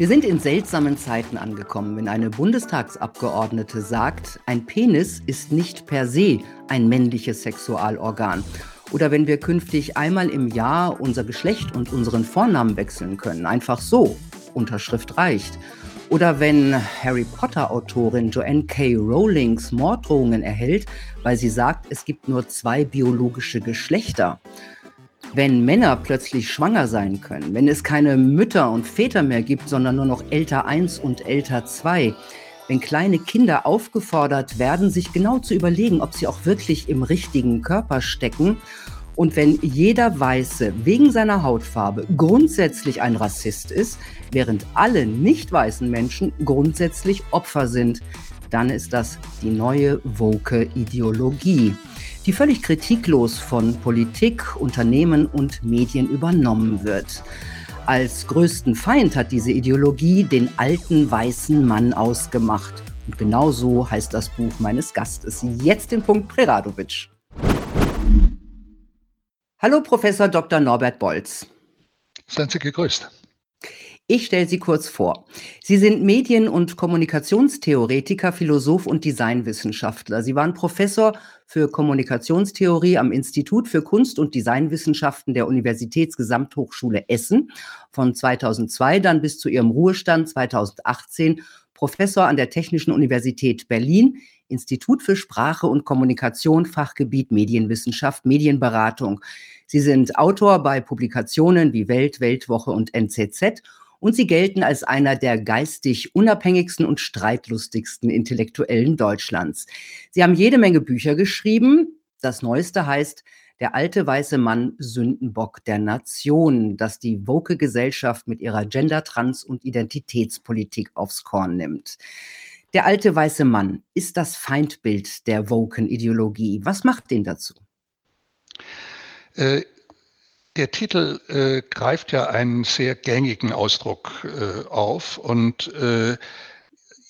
Wir sind in seltsamen Zeiten angekommen, wenn eine Bundestagsabgeordnete sagt, ein Penis ist nicht per se ein männliches Sexualorgan. Oder wenn wir künftig einmal im Jahr unser Geschlecht und unseren Vornamen wechseln können. Einfach so. Unterschrift reicht. Oder wenn Harry Potter-Autorin Joanne K. Rowlings Morddrohungen erhält, weil sie sagt, es gibt nur zwei biologische Geschlechter. Wenn Männer plötzlich schwanger sein können, wenn es keine Mütter und Väter mehr gibt, sondern nur noch älter 1 und älter 2, wenn kleine Kinder aufgefordert werden, sich genau zu überlegen, ob sie auch wirklich im richtigen Körper stecken und wenn jeder Weiße wegen seiner Hautfarbe grundsätzlich ein Rassist ist, während alle nicht weißen Menschen grundsätzlich Opfer sind, dann ist das die neue woke Ideologie die völlig kritiklos von Politik, Unternehmen und Medien übernommen wird. Als größten Feind hat diese Ideologie den alten weißen Mann ausgemacht. Und genau so heißt das Buch meines Gastes. Jetzt den Punkt Preradovic. Hallo, Professor Dr. Norbert Bolz. Seien Sie gegrüßt. Ich stelle Sie kurz vor. Sie sind Medien- und Kommunikationstheoretiker, Philosoph und Designwissenschaftler. Sie waren Professor für Kommunikationstheorie am Institut für Kunst- und Designwissenschaften der Universitätsgesamthochschule Essen von 2002 dann bis zu ihrem Ruhestand 2018 Professor an der Technischen Universität Berlin, Institut für Sprache und Kommunikation, Fachgebiet Medienwissenschaft, Medienberatung. Sie sind Autor bei Publikationen wie Welt, Weltwoche und NZZ und sie gelten als einer der geistig unabhängigsten und streitlustigsten Intellektuellen Deutschlands. Sie haben jede Menge Bücher geschrieben. Das neueste heißt Der alte weiße Mann Sündenbock der Nation, das die woke Gesellschaft mit ihrer Gender-, Trans- und Identitätspolitik aufs Korn nimmt. Der alte weiße Mann ist das Feindbild der woken Ideologie. Was macht den dazu? Äh, der Titel äh, greift ja einen sehr gängigen Ausdruck äh, auf und äh,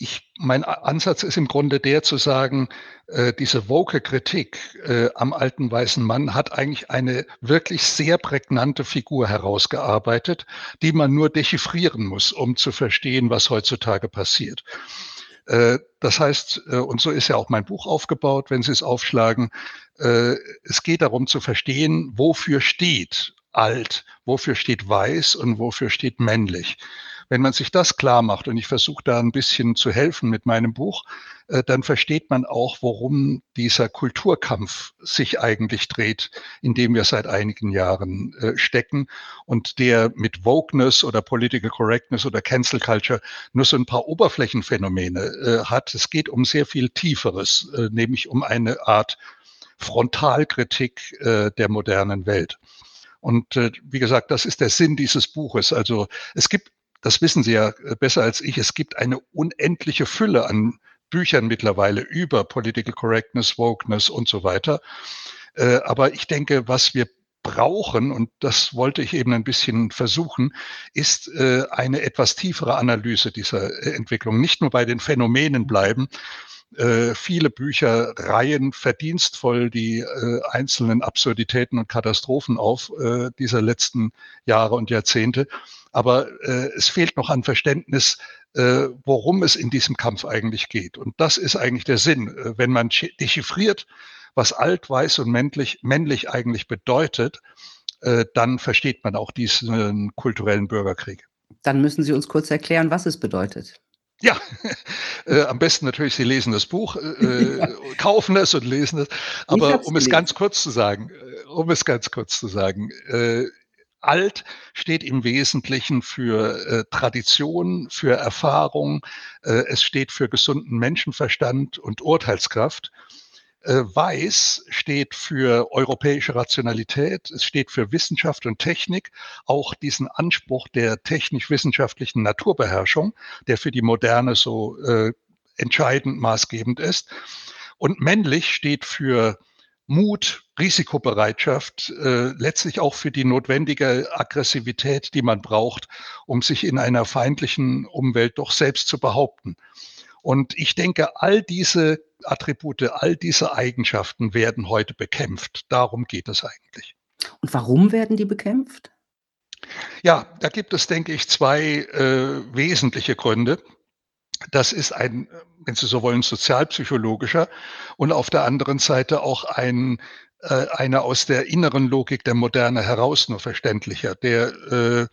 ich, mein Ansatz ist im Grunde der zu sagen, äh, diese woke Kritik äh, am alten weißen Mann hat eigentlich eine wirklich sehr prägnante Figur herausgearbeitet, die man nur dechiffrieren muss, um zu verstehen, was heutzutage passiert. Äh, das heißt, äh, und so ist ja auch mein Buch aufgebaut, wenn Sie es aufschlagen, äh, es geht darum zu verstehen, wofür steht alt, wofür steht weiß und wofür steht männlich. Wenn man sich das klar macht, und ich versuche da ein bisschen zu helfen mit meinem Buch, äh, dann versteht man auch, worum dieser Kulturkampf sich eigentlich dreht, in dem wir seit einigen Jahren äh, stecken und der mit Wokeness oder Political Correctness oder Cancel Culture nur so ein paar Oberflächenphänomene hat. Es geht um sehr viel Tieferes, nämlich um eine Art Frontalkritik der modernen Welt. Und äh, wie gesagt, das ist der Sinn dieses Buches. Also es gibt, das wissen Sie ja äh, besser als ich, es gibt eine unendliche Fülle an Büchern mittlerweile über Political Correctness, Wokeness und so weiter. Äh, aber ich denke, was wir brauchen, und das wollte ich eben ein bisschen versuchen, ist äh, eine etwas tiefere Analyse dieser äh, Entwicklung. Nicht nur bei den Phänomenen bleiben, äh, viele Bücher reihen verdienstvoll die äh, einzelnen Absurditäten und Katastrophen auf äh, dieser letzten Jahre und Jahrzehnte. Aber äh, es fehlt noch an Verständnis, äh, worum es in diesem Kampf eigentlich geht. Und das ist eigentlich der Sinn. Äh, wenn man dechiffriert, was alt, weiß und männlich, männlich eigentlich bedeutet, äh, dann versteht man auch diesen kulturellen Bürgerkrieg. Dann müssen Sie uns kurz erklären, was es bedeutet. Ja, äh, am besten natürlich, Sie lesen das Buch, äh, äh ja. kaufen es und lesen es. Aber um es ganz kurz zu sagen, äh, um es ganz kurz zu sagen, äh, alt steht im Wesentlichen für äh, Tradition, für Erfahrung, äh, es steht für gesunden Menschenverstand und Urteilskraft. Äh, weiß steht für europäische Rationalität, es steht für Wissenschaft und Technik, auch diesen Anspruch der technisch-wissenschaftlichen Naturbeherrschung, der für die Moderne so äh, entscheidend maßgebend ist. Und männlich steht für Mut, Risikobereitschaft, äh, letztlich auch für die notwendige Aggressivität, die man braucht, um sich in einer feindlichen Umwelt doch selbst zu behaupten. Und ich denke, all diese Attribute, all diese Eigenschaften werden heute bekämpft. Darum geht es eigentlich. Und warum werden die bekämpft? Ja, da gibt es, denke ich, zwei äh, wesentliche Gründe. Das ist ein, wenn Sie so wollen, sozialpsychologischer und auf der anderen Seite auch ein äh, einer aus der inneren Logik der Moderne heraus nur verständlicher, der äh,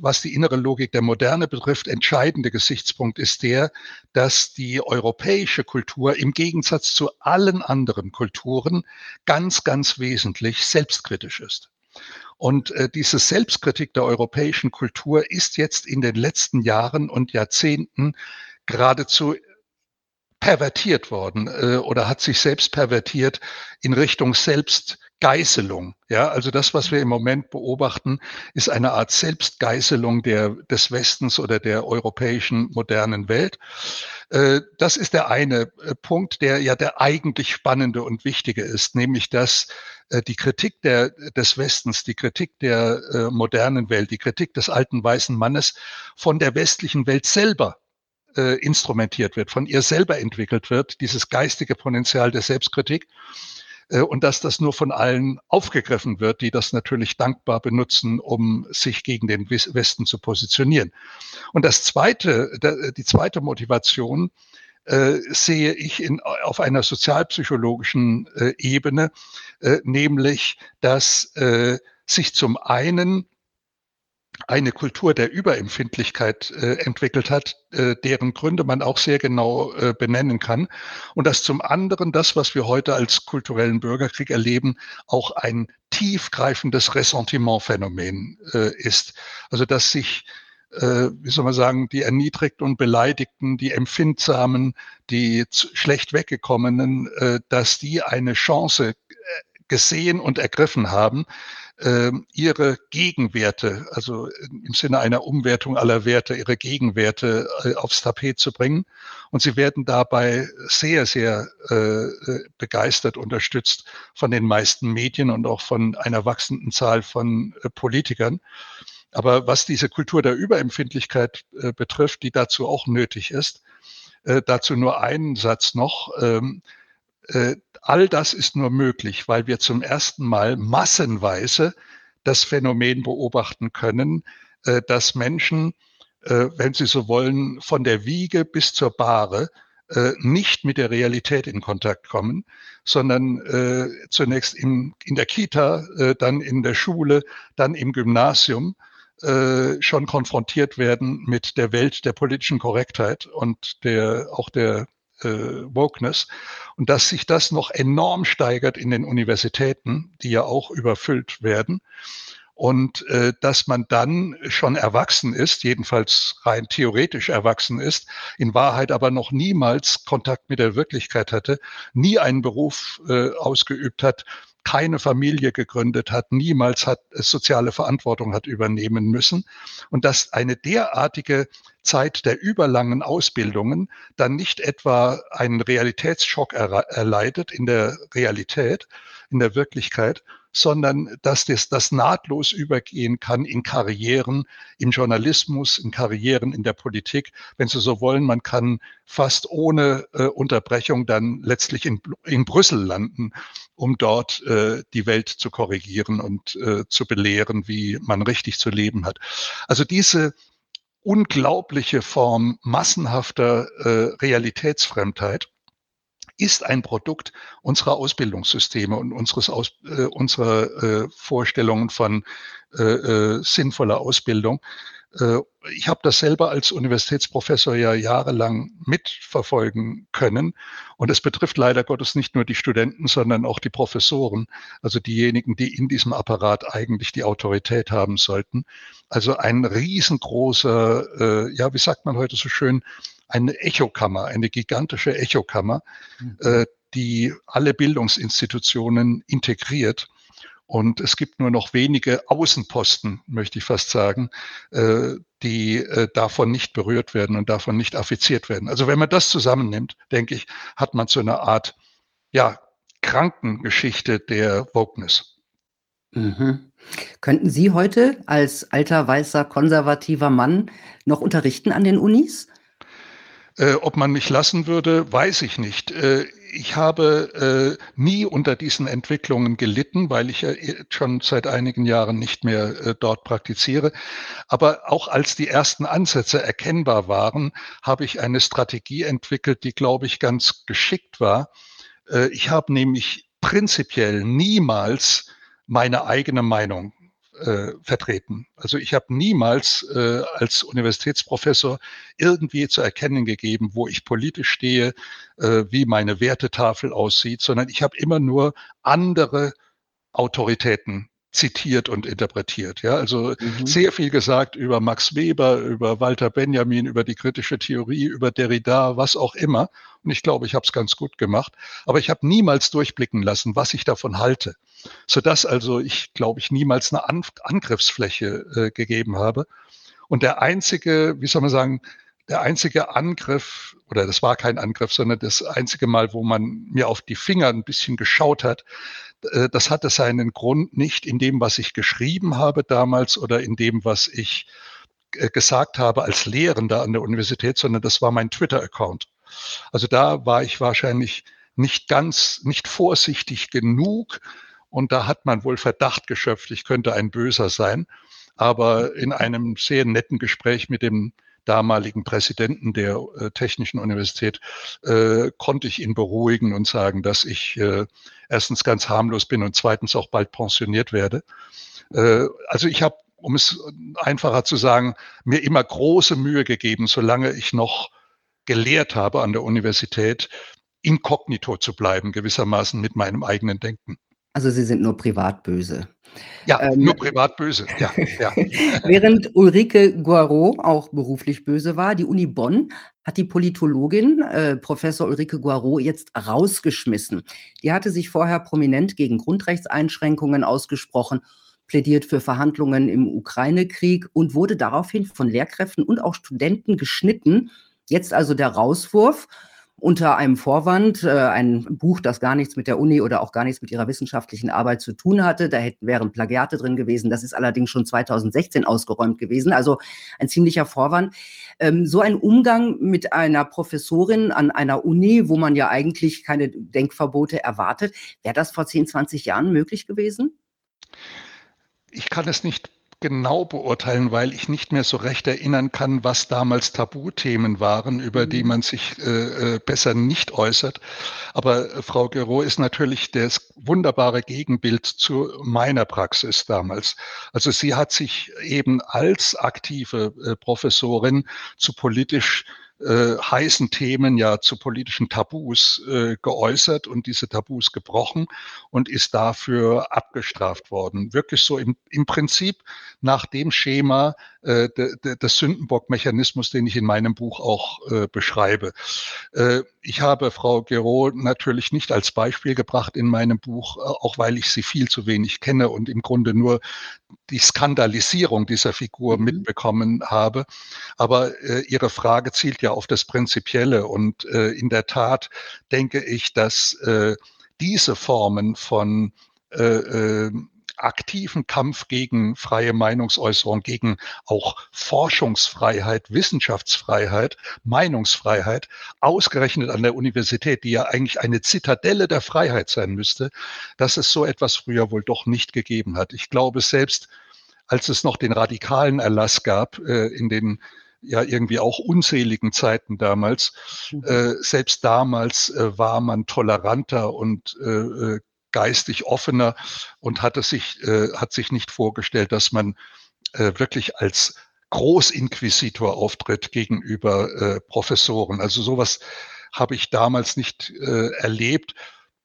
was die innere Logik der Moderne betrifft, entscheidende Gesichtspunkt ist der, dass die europäische Kultur im Gegensatz zu allen anderen Kulturen ganz, ganz wesentlich selbstkritisch ist. Und äh, diese Selbstkritik der europäischen Kultur ist jetzt in den letzten Jahren und Jahrzehnten geradezu pervertiert worden äh, oder hat sich selbst pervertiert in Richtung Selbstgeißelung. Ja, also das, was wir im Moment beobachten, ist eine Art Selbstgeißelung der, des Westens oder der europäischen modernen Welt. Äh, das ist der eine äh, Punkt, der ja der eigentlich spannende und wichtige ist, nämlich dass äh, die Kritik der, des Westens, die Kritik der modernen Welt, die Kritik des alten weißen Mannes von der westlichen Welt selber instrumentiert wird, von ihr selber entwickelt wird, dieses geistige Potenzial der Selbstkritik. Äh, und dass das nur von allen aufgegriffen wird, die das natürlich dankbar benutzen, um sich gegen den Westen zu positionieren. Und das zweite, die zweite Motivation äh, sehe ich in, auf einer sozialpsychologischen äh, Ebene, nämlich, dass sich zum einen eine Kultur der Überempfindlichkeit äh, entwickelt hat, äh, deren Gründe man auch sehr genau äh, benennen kann. Und dass zum anderen das, was wir heute als kulturellen Bürgerkrieg erleben, auch ein tiefgreifendes Ressentimentphänomen äh, ist. Also dass sich äh, wie soll man sagen, die Erniedrigten und Beleidigten, die Empfindsamen, die schlecht weggekommenen, äh, dass die eine Chance äh, gesehen und ergriffen haben, ihre Gegenwerte, also im Sinne einer Umwertung aller Werte, ihre Gegenwerte äh, aufs Tapet zu bringen. Und sie werden dabei sehr, sehr äh, äh, begeistert unterstützt von den meisten Medien und auch von einer wachsenden Zahl von Politikern. Aber was diese Kultur der Überempfindlichkeit betrifft, die dazu auch nötig ist, dazu nur einen Satz noch. Ähm, all das ist nur möglich, weil wir zum ersten Mal massenweise das Phänomen beobachten können, äh, dass Menschen, äh, wenn sie so wollen, von der Wiege bis zur Bahre äh, nicht mit der Realität in Kontakt kommen, sondern zunächst in, in der Kita, dann in der Schule, dann im Gymnasium schon konfrontiert werden mit der Welt der politischen Korrektheit und der auch der äh, Wokeness. Und dass sich das noch enorm steigert in den Universitäten, die ja auch überfüllt werden. Und äh, dass man dann schon erwachsen ist, jedenfalls rein theoretisch erwachsen ist, in Wahrheit aber noch niemals Kontakt mit der Wirklichkeit hatte, nie einen Beruf äh, ausgeübt hat, keine Familie gegründet hat, niemals hat äh, soziale Verantwortung hat übernehmen müssen und dass eine derartige Zeit der überlangen Ausbildungen dann nicht etwa einen Realitätsschock erleidet in der Realität, in der Wirklichkeit, sondern dass das, das nahtlos übergehen kann in Karrieren im Journalismus, in Karrieren in der Politik. Wenn Sie so wollen, man kann fast ohne äh, Unterbrechung dann letztlich in, in Brüssel landen, um dort äh, die Welt zu korrigieren und äh, zu belehren, wie man richtig zu leben hat. Also diese unglaubliche Form massenhafter äh, Realitätsfremdheit ist ein Produkt unserer Ausbildungssysteme und unseres Aus, äh, unserer äh, Vorstellungen von äh, äh, sinnvoller Ausbildung. Äh, ich habe das selber als Universitätsprofessor ja jahrelang mitverfolgen können. Und es betrifft leider Gottes nicht nur die Studenten, sondern auch die Professoren, also diejenigen, die in diesem Apparat eigentlich die Autorität haben sollten. Also ein riesengroßer, äh, ja, wie sagt man heute so schön, eine Echokammer, eine gigantische Echokammer, mhm. äh, die alle Bildungsinstitutionen integriert. Und es gibt nur noch wenige Außenposten, möchte ich fast sagen, äh, die äh, davon nicht berührt werden und davon nicht affiziert werden. Also wenn man das zusammennimmt, denke ich, hat man so eine Art, ja, Krankengeschichte der Wokeness. Mhm. Könnten Sie heute als alter, weißer, konservativer Mann noch unterrichten an den Unis? Äh, ob man mich lassen würde, weiß ich nicht. Äh, ich habe äh, nie unter diesen Entwicklungen gelitten, weil ich ja schon seit einigen Jahren nicht mehr äh, dort praktiziere. Aber auch als die ersten Ansätze erkennbar waren, habe ich eine Strategie entwickelt, die, glaube ich, ganz geschickt war. Äh, ich habe nämlich prinzipiell niemals meine eigene Meinung äh, vertreten. Also ich habe niemals äh, als Universitätsprofessor irgendwie zu erkennen gegeben, wo ich politisch stehe, äh, wie meine Wertetafel aussieht, sondern ich habe immer nur andere Autoritäten zitiert und interpretiert. Ja, also mhm. sehr viel gesagt über Max Weber, über Walter Benjamin, über die kritische Theorie, über Derrida, was auch immer. Und ich glaube, ich habe es ganz gut gemacht. Aber ich habe niemals durchblicken lassen, was ich davon halte. Sodass also ich, glaube ich, niemals eine An Angriffsfläche äh, gegeben habe. Und der einzige, wie soll man sagen, der einzige Angriff, oder das war kein Angriff, sondern das einzige Mal, wo man mir auf die Finger ein bisschen geschaut hat, das hatte seinen Grund nicht in dem, was ich geschrieben habe damals oder in dem, was ich äh, gesagt habe als Lehrender an der Universität, sondern das war mein Twitter-Account. Also da war ich wahrscheinlich nicht ganz, nicht vorsichtig genug und da hat man wohl Verdacht geschöpft, ich könnte ein Böser sein. Aber in einem sehr netten Gespräch mit dem damaligen Präsidenten der äh, Technischen Universität, äh, konnte ich ihn beruhigen und sagen, dass ich äh, erstens ganz harmlos bin und zweitens auch bald pensioniert werde. Äh, also ich habe, um es einfacher zu sagen, mir immer große Mühe gegeben, solange ich noch gelehrt habe an der Universität, inkognito zu bleiben, gewissermaßen mit meinem eigenen Denken. Also Sie sind nur privat böse. Ja, ähm, nur privat böse. Ja, ja. Während Ulrike Guarot auch beruflich böse war, die Uni Bonn hat die Politologin äh, Professor Ulrike Guarot jetzt rausgeschmissen. Die hatte sich vorher prominent gegen Grundrechtseinschränkungen ausgesprochen, plädiert für Verhandlungen im Ukraine-Krieg und wurde daraufhin von Lehrkräften und auch Studenten geschnitten. Jetzt also der Rauswurf unter einem Vorwand, äh, ein Buch, das gar nichts mit der Uni oder auch gar nichts mit ihrer wissenschaftlichen Arbeit zu tun hatte. Da hätten, wären Plagiate drin gewesen. Das ist allerdings schon 2016 ausgeräumt gewesen. Also ein ziemlicher Vorwand. Ähm, so ein Umgang mit einer Professorin an einer Uni, wo man ja eigentlich keine Denkverbote erwartet, wäre das vor 10, 20 Jahren möglich gewesen? Ich kann es nicht genau beurteilen, weil ich nicht mehr so recht erinnern kann, was damals Tabuthemen waren, über die mhm. man sich äh, äh, besser nicht äußert. Aber äh, Frau Gero ist natürlich das wunderbare Gegenbild zu meiner Praxis damals. Also sie hat sich eben als aktive äh, Professorin zu politisch äh, heißen Themen ja zu politischen Tabus äh, geäußert und diese Tabus gebrochen und ist dafür abgestraft worden. Wirklich so im, im Prinzip nach dem Schema äh, de, de, des Sündenbock-Mechanismus, den ich in meinem Buch auch äh, beschreibe. Äh, ich habe Frau Gero natürlich nicht als Beispiel gebracht in meinem Buch, äh, auch weil ich sie viel zu wenig kenne und im Grunde nur die Skandalisierung dieser Figur mhm. mitbekommen habe. Aber äh, Ihre Frage zielt ja auf das Prinzipielle und äh, in der Tat denke ich, dass äh, diese Formen von äh, äh, aktiven Kampf gegen freie Meinungsäußerung, gegen auch Forschungsfreiheit, Wissenschaftsfreiheit, Meinungsfreiheit, ausgerechnet an der Universität, die ja eigentlich eine Zitadelle der Freiheit sein müsste, dass es so etwas früher wohl doch nicht gegeben hat. Ich glaube, selbst als es noch den radikalen Erlass gab äh, in den ja irgendwie auch unzähligen Zeiten damals. Mhm. Äh, selbst damals äh, war man toleranter und äh, äh geistig offener und hatte sich, äh, hat sich nicht vorgestellt, dass man äh, wirklich als Großinquisitor auftritt gegenüber äh, Professoren. Also sowas habe ich damals nicht äh, erlebt.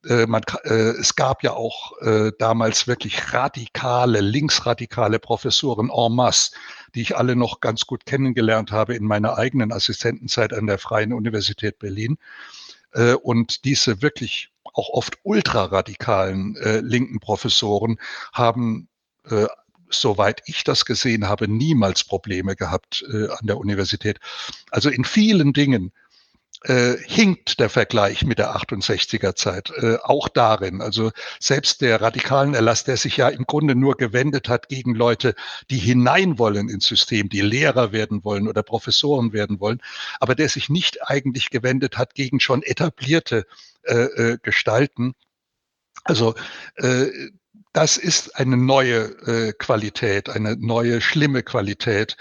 Äh, man, äh, es gab ja auch äh, damals wirklich radikale, linksradikale Professoren en masse, die ich alle noch ganz gut kennengelernt habe in meiner eigenen Assistentenzeit an der Freien Universität Berlin. Äh, und diese wirklich auch oft ultraradikalen äh, linken Professoren haben äh, soweit ich das gesehen habe, niemals Probleme gehabt äh, an der Universität. Also in vielen Dingen äh, hinkt der Vergleich mit der 68er Zeit äh, auch darin. Also selbst der radikalen Erlass, der sich ja im Grunde nur gewendet hat gegen Leute, die hinein wollen ins System, die Lehrer werden wollen oder Professoren werden wollen, aber der sich nicht eigentlich gewendet hat gegen schon etablierte äh, äh, Gestalten. Also äh, das ist eine neue äh, Qualität, eine neue schlimme Qualität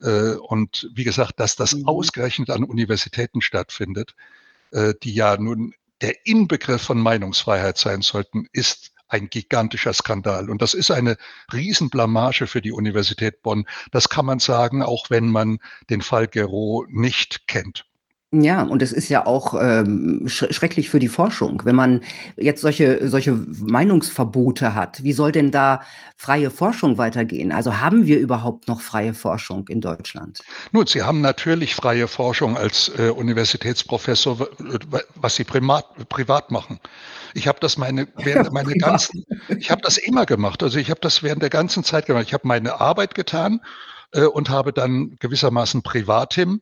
äh, und wie gesagt, dass das mhm. ausgerechnet an Universitäten stattfindet, äh, die ja nun der Inbegriff von Meinungsfreiheit sein sollten, ist ein gigantischer Skandal. Und das ist eine Riesenblamage für die Universität Bonn. Das kann man sagen, auch wenn man den Fall Gero nicht kennt. Ja, und es ist ja auch ähm, sch schrecklich für die Forschung. Wenn man jetzt solche, solche Meinungsverbote hat, wie soll denn da freie Forschung weitergehen? Also haben wir überhaupt noch freie Forschung in Deutschland? Nun, Sie haben natürlich freie Forschung als äh, Universitätsprofessor, was Sie privat, privat machen. Ich habe das meine, während meine ganzen, ich habe das immer gemacht. Also ich habe das während der ganzen Zeit gemacht. Ich habe meine Arbeit getan äh, und habe dann gewissermaßen Privatim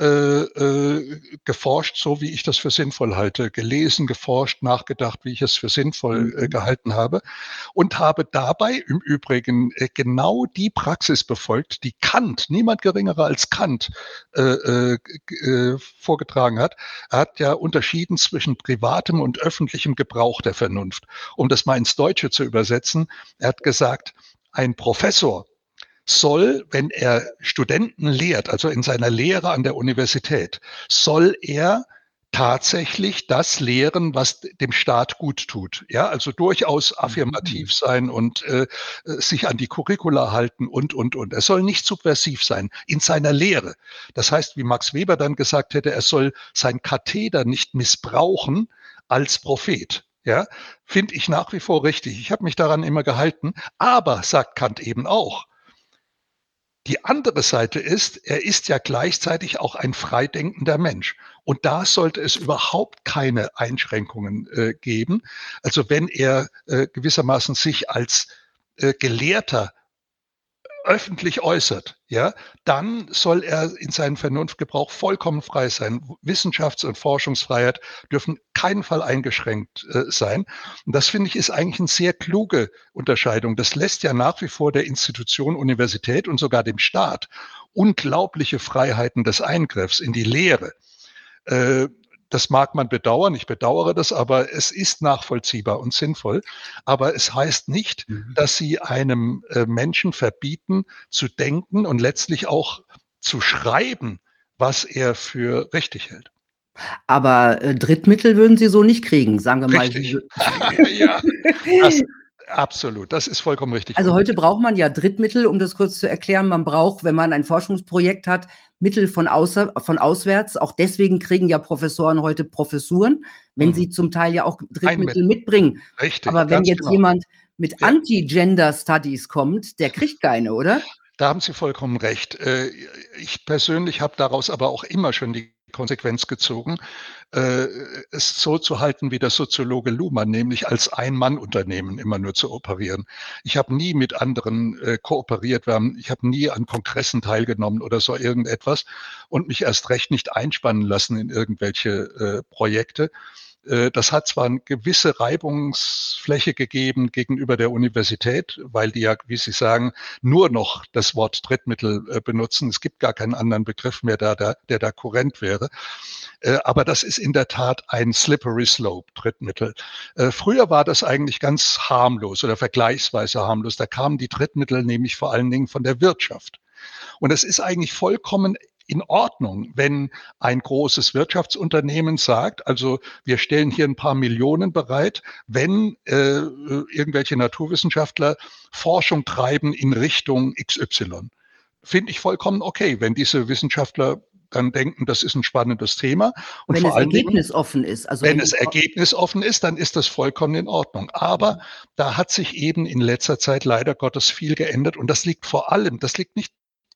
äh, äh, geforscht, so wie ich das für sinnvoll halte, gelesen, geforscht, nachgedacht, wie ich es für sinnvoll äh, mhm. gehalten habe und habe dabei im Übrigen äh, genau die Praxis befolgt, die Kant, niemand geringerer als Kant, äh, äh, vorgetragen hat. Er hat ja unterschieden zwischen privatem und öffentlichem Gebrauch der Vernunft. Um das mal ins Deutsche zu übersetzen, er hat gesagt, ein Professor soll, wenn er Studenten lehrt, also in seiner Lehre an der Universität, soll er tatsächlich das lehren, was dem Staat gut tut. Ja, also durchaus affirmativ mhm. sein und äh, sich an die Curricula halten und, und, und. Er soll nicht subversiv sein in seiner Lehre. Das heißt, wie Max Weber dann gesagt hätte, er soll sein Katheder nicht missbrauchen als Prophet. Ja, finde ich nach wie vor richtig. Ich habe mich daran immer gehalten. Aber, sagt Kant eben auch, die andere Seite ist, er ist ja gleichzeitig auch ein freidenkender Mensch. Und da sollte es überhaupt keine Einschränkungen äh, geben. Also wenn er äh, gewissermaßen sich als äh, Gelehrter öffentlich äußert, ja, dann soll er in seinem Vernunftgebrauch vollkommen frei sein. Wissenschafts- und Forschungsfreiheit dürfen keinen Fall eingeschränkt äh, sein. Und das finde ich ist eigentlich eine sehr kluge Unterscheidung. Das lässt ja nach wie vor der Institution Universität und sogar dem Staat unglaubliche Freiheiten des Eingriffs in die Lehre. Äh, das mag man bedauern, ich bedauere das, aber es ist nachvollziehbar und sinnvoll. Aber es heißt nicht, mhm. dass sie einem äh, Menschen verbieten zu denken und letztlich auch zu schreiben, was er für richtig hält. Aber äh, Drittmittel würden Sie so nicht kriegen, sagen wir richtig. mal. ja, das, Absolut, das ist vollkommen richtig. Also heute braucht man ja Drittmittel, um das kurz zu erklären. Man braucht, wenn man ein Forschungsprojekt hat, Mittel von, außer, von auswärts. Auch deswegen kriegen ja Professoren heute Professuren, wenn mhm. sie zum Teil ja auch Drittmittel mitbringen. Richtig. Aber wenn jetzt genau. jemand mit ja. Anti-Gender Studies kommt, der kriegt keine, oder? Da haben Sie vollkommen recht. Äh, ich persönlich habe daraus aber auch immer schon die Konsequenz gezogen, äh, es so zu halten wie der Soziologe Luhmann, nämlich als Ein-Mann-Unternehmen immer nur zu operieren. Ich habe nie mit anderen äh, kooperiert, haben, ich habe nie an Kongressen teilgenommen oder so irgendetwas und mich erst recht nicht einspannen lassen in irgendwelche äh, Projekte. Äh, das hat zwar eine gewisse Reibungsfläche gegeben gegenüber der Universität, weil die ja, wie Sie sagen, nur noch das Wort Drittmittel äh, benutzen. Es gibt gar keinen anderen Begriff mehr, der da, der da kurrent wäre. Äh, aber das ist in der Tat ein slippery slope, Drittmittel. Früher war das eigentlich ganz harmlos oder vergleichsweise harmlos. Da kamen die Drittmittel nämlich vor allen Dingen von der Wirtschaft. Und es ist eigentlich vollkommen in Ordnung, wenn ein großes Wirtschaftsunternehmen sagt, also wir stellen hier ein paar Millionen bereit, wenn äh, irgendwelche Naturwissenschaftler Forschung treiben in Richtung XY. Finde ich vollkommen okay, wenn diese Wissenschaftler dann denken, das ist ein spannendes Thema. Und wenn vor es ergebnisoffen ist. Also wenn, wenn es ergebnisoffen ist, dann ist das vollkommen in Ordnung. Aber da hat sich eben in letzter Zeit leider Gottes viel geändert. Und das liegt vor allem, das liegt nicht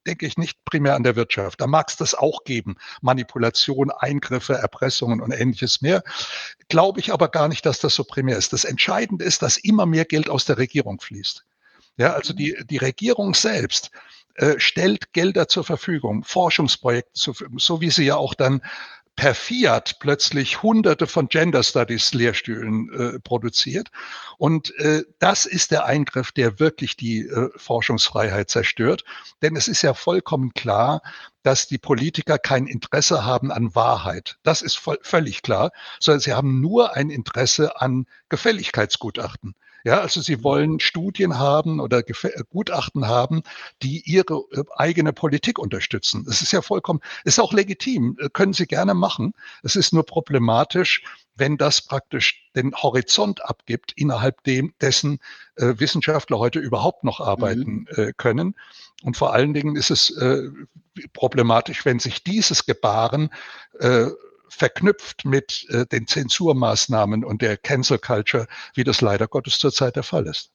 denke ich, nicht primär an der Wirtschaft. Da mag es das auch geben. Manipulation, Eingriffe, Erpressungen und ähnliches mehr. Glaube ich aber gar nicht, dass das so primär ist. Das Entscheidende ist, dass immer mehr Geld aus der Regierung fließt. Ja, also die, die Regierung selbst äh, stellt Gelder zur Verfügung, Forschungsprojekte zur Verfügung, so wie sie ja auch dann per Fiat plötzlich hunderte von Gender Studies Lehrstühlen äh, produziert. Und äh, das ist der Eingriff, der wirklich die äh, Forschungsfreiheit zerstört. Denn es ist ja vollkommen klar, dass die Politiker kein Interesse haben an Wahrheit. Das ist voll, völlig klar, sondern sie haben nur ein Interesse an Gefälligkeitsgutachten. Ja, also sie wollen Studien haben oder äh, Gutachten haben, die ihre äh, eigene Politik unterstützen. Das ist ja vollkommen, ist auch legitim, äh, können sie gerne machen. Es ist nur problematisch, wenn das praktisch den Horizont abgibt, innerhalb dem, dessen äh, Wissenschaftler heute überhaupt noch arbeiten mhm. äh, können. Und vor allen Dingen ist es äh, problematisch, wenn sich dieses Gebaren verknüpft mit äh, den Zensurmaßnahmen und der Cancel Culture, wie das leider Gottes zurzeit der Fall ist.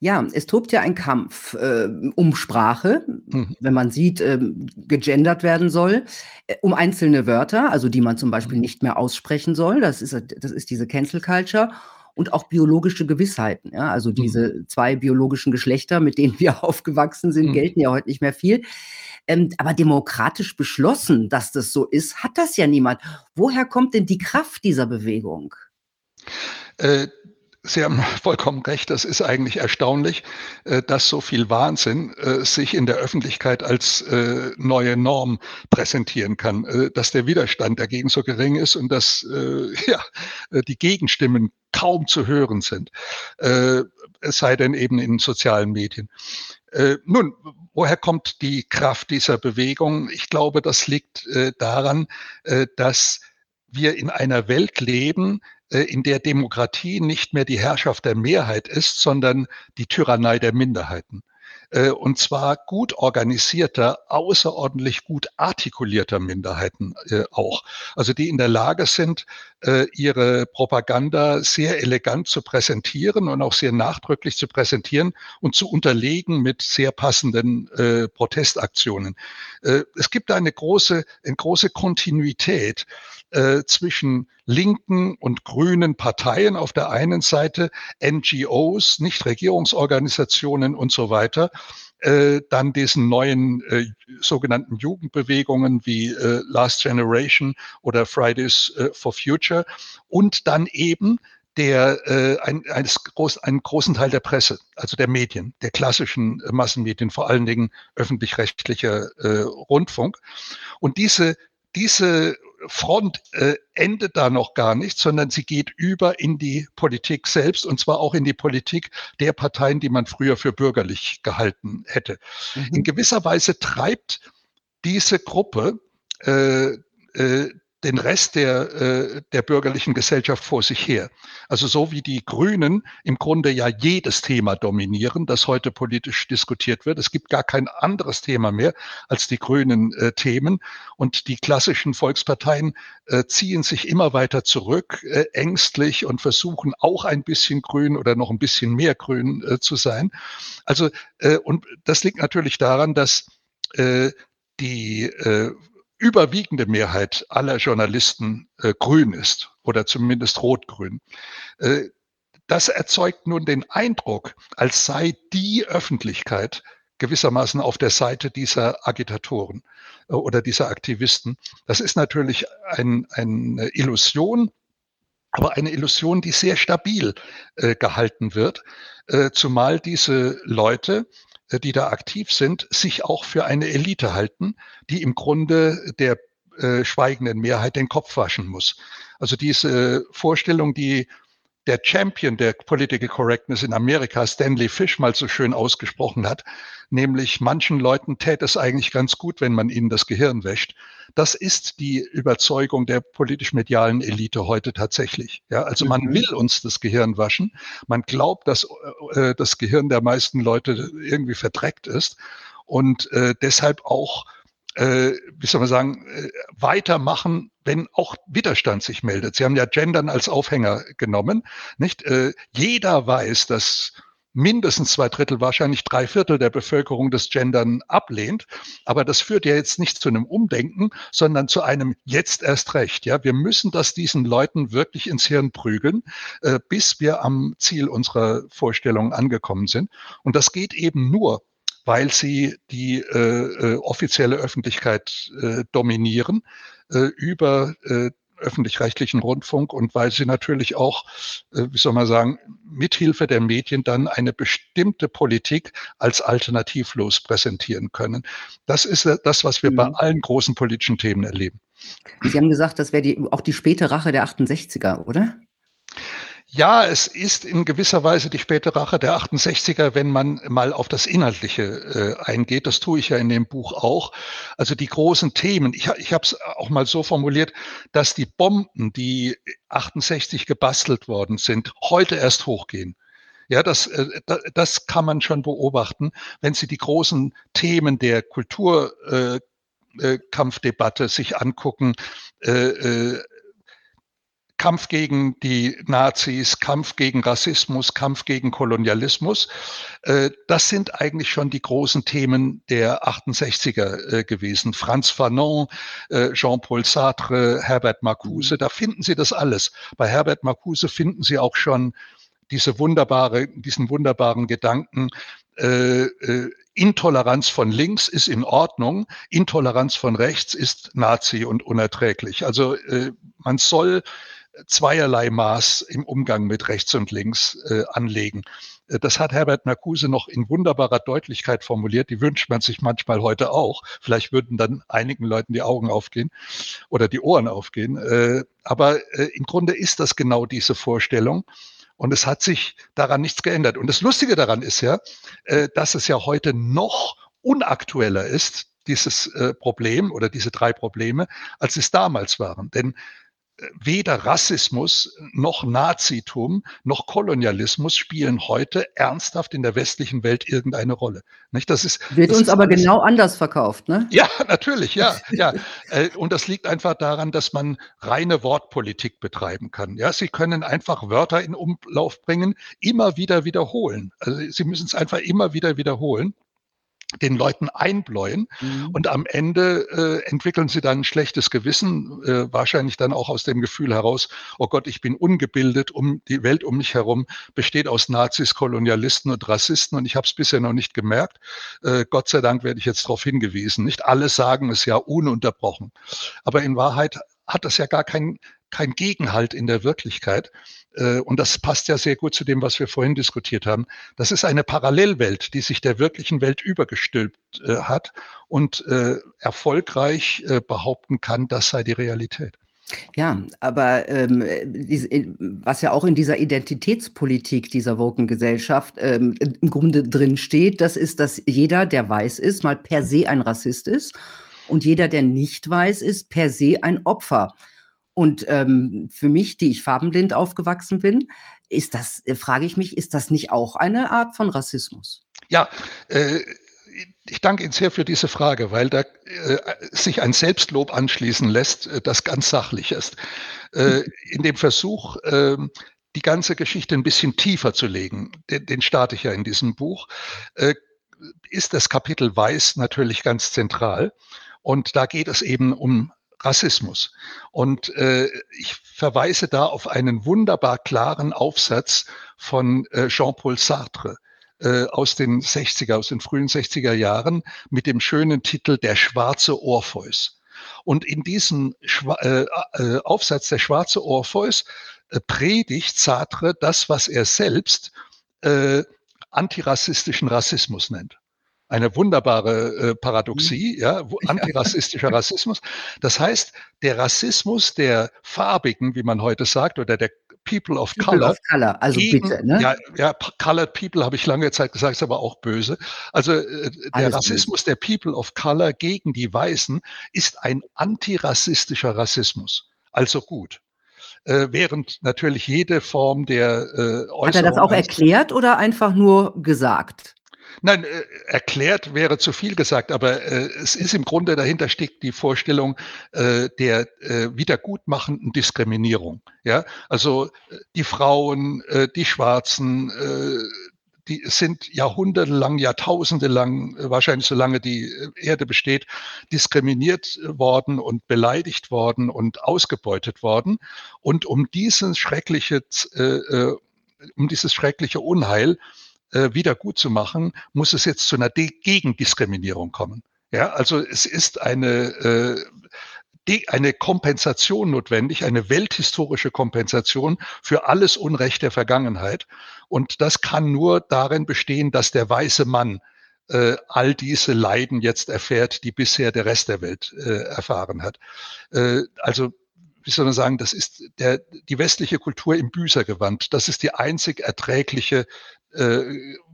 Ja, es tobt ja ein Kampf äh, um Sprache, mhm. wenn man sieht, äh, gegendert werden soll, äh, um einzelne Wörter, also die man zum Beispiel nicht mehr aussprechen soll. Das ist, das ist diese Cancel Culture und auch biologische Gewissheiten. Ja? Also mhm. diese zwei biologischen Geschlechter, mit denen wir aufgewachsen sind, mhm. gelten ja heute nicht mehr viel. Ähm, aber demokratisch beschlossen, dass das so ist, hat das ja niemand. Woher kommt denn die Kraft dieser Bewegung? Äh, Sie haben vollkommen recht. Das ist eigentlich erstaunlich, äh, dass so viel Wahnsinn äh, sich in der Öffentlichkeit als neue Norm präsentieren kann, dass der Widerstand dagegen so gering ist und dass ja, die Gegenstimmen kaum zu hören sind, es sei denn eben in sozialen Medien. Nun, woher kommt die Kraft dieser Bewegung? Ich glaube, das liegt daran, dass wir in einer Welt leben, äh, in der Demokratie nicht mehr die Herrschaft der Mehrheit ist, sondern die Tyrannei der Minderheiten. Äh, und zwar gut organisierter, außerordentlich gut artikulierter Minderheiten äh, auch. Also die in der Lage sind, ihre Propaganda sehr elegant zu präsentieren und auch sehr nachdrücklich zu präsentieren und zu unterlegen mit sehr passenden Protestaktionen. es gibt eine große, eine große Kontinuität äh, zwischen linken und grünen Parteien auf der einen Seite, NGOs, Nichtregierungsorganisationen und so weiter, äh, dann diesen neuen äh, sogenannten Jugendbewegungen wie äh, Last Generation oder Fridays äh, for Future und dann eben der äh, ein, eines groß, einen großen Teil der Presse, also der Medien, der klassischen äh, Massenmedien, vor allen Dingen öffentlich-rechtlicher äh, Rundfunk. Und diese diese Front äh, endet da noch gar nicht, sondern sie geht über in die Politik selbst und zwar auch in die Politik der Parteien, die man früher für bürgerlich gehalten hätte. Mhm. In gewisser Weise treibt diese Gruppe äh, äh, den Rest der, äh, der bürgerlichen Gesellschaft vor sich her. Also so wie die Grünen im Grunde ja jedes Thema dominieren, das heute politisch diskutiert wird. Es gibt gar kein anderes Thema mehr als die grünen äh, Themen. Und die klassischen Volksparteien äh, ziehen sich immer weiter zurück, äh, ängstlich und versuchen auch ein bisschen grün oder noch ein bisschen mehr grün äh, zu sein. Also, äh, und das liegt natürlich daran, dass äh, die äh, überwiegende Mehrheit aller Journalisten äh, grün ist oder zumindest rot-grün. Äh, das erzeugt nun den Eindruck, als sei die Öffentlichkeit gewissermaßen auf der Seite dieser Agitatoren äh, oder dieser Aktivisten. Das ist natürlich ein, eine Illusion, aber eine Illusion, die sehr stabil äh, gehalten wird, äh, zumal diese Leute die da aktiv sind, sich auch für eine Elite halten, die im Grunde der äh, schweigenden Mehrheit den Kopf waschen muss. Also diese Vorstellung, die der Champion der Political Correctness in Amerika, Stanley Fish, mal so schön ausgesprochen hat, nämlich manchen Leuten täte es eigentlich ganz gut, wenn man ihnen das Gehirn wäscht. Das ist die Überzeugung der politisch-medialen Elite heute tatsächlich. Ja, also man mhm. will uns das Gehirn waschen. Man glaubt, dass äh, das Gehirn der meisten Leute irgendwie verdreckt ist und äh, deshalb auch äh, wie soll man sagen, äh, weitermachen, wenn auch Widerstand sich meldet. Sie haben ja Gendern als Aufhänger genommen. Nicht? Äh, jeder weiß, dass mindestens zwei Drittel, wahrscheinlich drei Viertel der Bevölkerung das Gendern ablehnt. Aber das führt ja jetzt nicht zu einem Umdenken, sondern zu einem jetzt erst recht. Ja, wir müssen das diesen Leuten wirklich ins Hirn prügeln, äh, bis wir am Ziel unserer Vorstellung angekommen sind. Und das geht eben nur, weil sie die äh, äh, offizielle Öffentlichkeit äh, dominieren äh, über äh, öffentlich-rechtlichen Rundfunk und weil sie natürlich auch, äh, wie soll man sagen, mithilfe der Medien dann eine bestimmte Politik als alternativlos präsentieren können. Das ist das, was wir mhm. bei allen großen politischen Themen erleben. Sie haben gesagt, das wäre die, auch die späte Rache der 68er, oder? Ja, es ist in gewisser Weise die späte Rache der 68er, wenn man mal auf das Inhaltliche äh, eingeht. Das tue ich ja in dem Buch auch. Also die großen Themen. Ich, ich habe es auch mal so formuliert, dass die Bomben, die 68 gebastelt worden sind, heute erst hochgehen. Ja, das, äh, das kann man schon beobachten, wenn Sie die großen Themen der Kulturkampfdebatte äh, sich angucken. Kampf gegen die Nazis, Kampf gegen Rassismus, Kampf gegen Kolonialismus. Äh, das sind eigentlich schon die großen Themen der 68er äh, gewesen. Franz Fanon, äh, Jean-Paul Sartre, Herbert Marcuse, da finden Sie das alles. Bei Herbert Marcuse finden Sie auch schon diese wunderbare, diesen wunderbaren Gedanken, äh, äh, Intoleranz von links ist in Ordnung, Intoleranz von rechts ist Nazi und unerträglich. Also äh, man soll zweierlei Maß im Umgang mit rechts und links äh, anlegen. Äh, das hat Herbert Marcuse noch in wunderbarer Deutlichkeit formuliert. Die wünscht man sich manchmal heute auch. Vielleicht würden dann einigen Leuten die Augen aufgehen oder die Ohren aufgehen. Äh, aber äh, im Grunde ist das genau diese Vorstellung. Und es hat sich daran nichts geändert. Und das Lustige daran ist ja, dass es ja heute noch unaktueller ist, dieses Problem oder diese drei Probleme, als es damals waren. Denn weder Rassismus noch Nazitum noch Kolonialismus spielen heute ernsthaft in der westlichen Welt irgendeine Rolle. Nicht? Das ist, Wird das uns ist aber alles, genau anders verkauft, ne? Ja, natürlich, ja, ja. Äh, und das liegt einfach daran, dass man reine Wortpolitik betreiben kann. Ja, Sie können einfach Wörter in Umlauf bringen, immer wieder wiederholen. Also Sie müssen es einfach immer wieder wiederholen den Leuten einbläuen mhm. und am Ende äh, entwickeln sie dann ein schlechtes Gewissen, äh, wahrscheinlich dann auch aus dem Gefühl heraus, oh Gott, ich bin ungebildet, um die Welt um mich herum besteht aus Nazis, Kolonialisten und Rassisten und ich habe es bisher noch nicht gemerkt. Äh, Gott sei Dank werde ich jetzt darauf hingewiesen. Nicht alle sagen es ja ununterbrochen, aber in Wahrheit hat das ja gar kein, kein Gegenhalt in der Wirklichkeit. Äh, und das passt ja sehr gut zu dem, was wir vorhin diskutiert haben. Das ist eine Parallelwelt, die sich der wirklichen Welt übergestülpt äh, hat und äh, erfolgreich behaupten kann, das sei die Realität. Ja, aber ähm, was ja auch in dieser Identitätspolitik dieser Woken-Gesellschaft ähm, im Grunde drin steht, das ist, dass jeder, der weiß ist, mal per se ein Rassist ist und jeder, der nicht weiß ist, per se ein Opfer und ähm, für mich, die ich farbenblind aufgewachsen bin, ist das, äh, frage ich mich, ist das nicht auch eine Art von Rassismus? Ja, äh, ich danke Ihnen sehr für diese Frage, weil da äh, sich ein Selbstlob anschließen lässt, äh, das ganz sachlich ist. Äh, in dem Versuch, äh, die ganze Geschichte ein bisschen tiefer zu legen, den, den starte ich ja in diesem Buch, äh, ist das Kapitel Weiß natürlich ganz zentral. Und da geht es eben um Rassismus. Und äh, ich verweise da auf einen wunderbar klaren Aufsatz von äh, Jean-Paul Sartre äh, aus den 60er, aus den frühen 60er Jahren mit dem schönen Titel Der schwarze Orpheus. Und in diesem Schwa äh, äh, Aufsatz Der schwarze Orpheus äh, predigt Sartre das, was er selbst äh, antirassistischen Rassismus nennt eine wunderbare äh, Paradoxie, mhm. ja, antirassistischer Rassismus. Das heißt, der Rassismus der Farbigen, wie man heute sagt, oder der People of People Color. Of Color, also gegen, bitte, ne? Ja, ja, Colored People habe ich lange Zeit gesagt, ist aber auch böse. Also äh, der Alles Rassismus böse. der People of Color gegen die Weißen ist ein antirassistischer Rassismus. Also gut. Äh, während natürlich jede Form der äh, Äußerung Hat er das auch erklärt oder einfach nur gesagt? Nein, äh, erklärt wäre zu viel gesagt, aber äh, es ist im Grunde dahinter steckt die Vorstellung äh, der äh, wiedergutmachenden Diskriminierung. Ja, also die Frauen, äh, die Schwarzen, äh, die sind jahrhundertelang, jahrtausendelang, wahrscheinlich solange die Erde besteht, diskriminiert worden und beleidigt worden und ausgebeutet worden. Und um dieses schreckliche, um dieses schreckliche Unheil äh, wieder gut zu machen, muss es jetzt zu einer De Gegendiskriminierung kommen. Ja, also es ist eine, äh, die, eine Kompensation notwendig, eine welthistorische Kompensation für alles Unrecht der Vergangenheit. Und das kann nur darin bestehen, dass der weiße Mann äh, all diese Leiden jetzt erfährt, die bisher der Rest der Welt äh, erfahren hat. Äh, also wie soll man sagen, das ist der, die westliche Kultur im Büßergewand. Das ist die einzig erträgliche äh,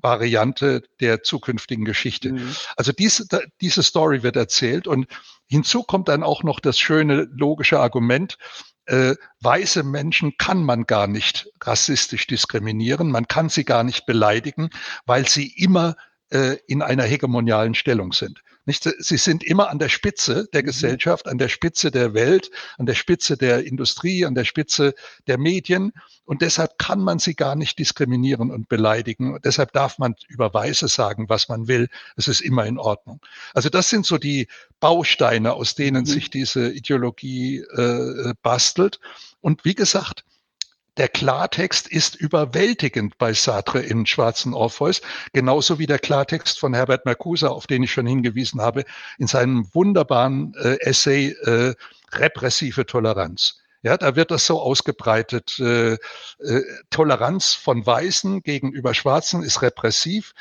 Variante der zukünftigen Geschichte. Mhm. Also diese, diese Story wird erzählt und hinzu kommt dann auch noch das schöne logische Argument, äh, weiße Menschen kann man gar nicht rassistisch diskriminieren, man kann sie gar nicht beleidigen, weil sie immer äh, in einer hegemonialen Stellung sind. Nicht? Sie sind immer an der Spitze der mhm. Gesellschaft, an der Spitze der Welt, an der Spitze der Industrie, an der Spitze der Medien. Und deshalb kann man sie gar nicht diskriminieren und beleidigen. Und deshalb darf man über Weiße sagen, was man will. Es ist immer in Ordnung. Also das sind so die Bausteine, aus denen mhm. sich diese Ideologie äh, bastelt. Und wie gesagt, der Klartext ist überwältigend bei Sartre in Schwarzen Orpheus, genauso wie der Klartext von Herbert Marcuse, auf den ich schon hingewiesen habe, in seinem wunderbaren äh, Essay äh, Repressive Toleranz. Ja, da wird das so ausgebreitet. Äh, äh, Toleranz von Weißen gegenüber Schwarzen ist repressiv.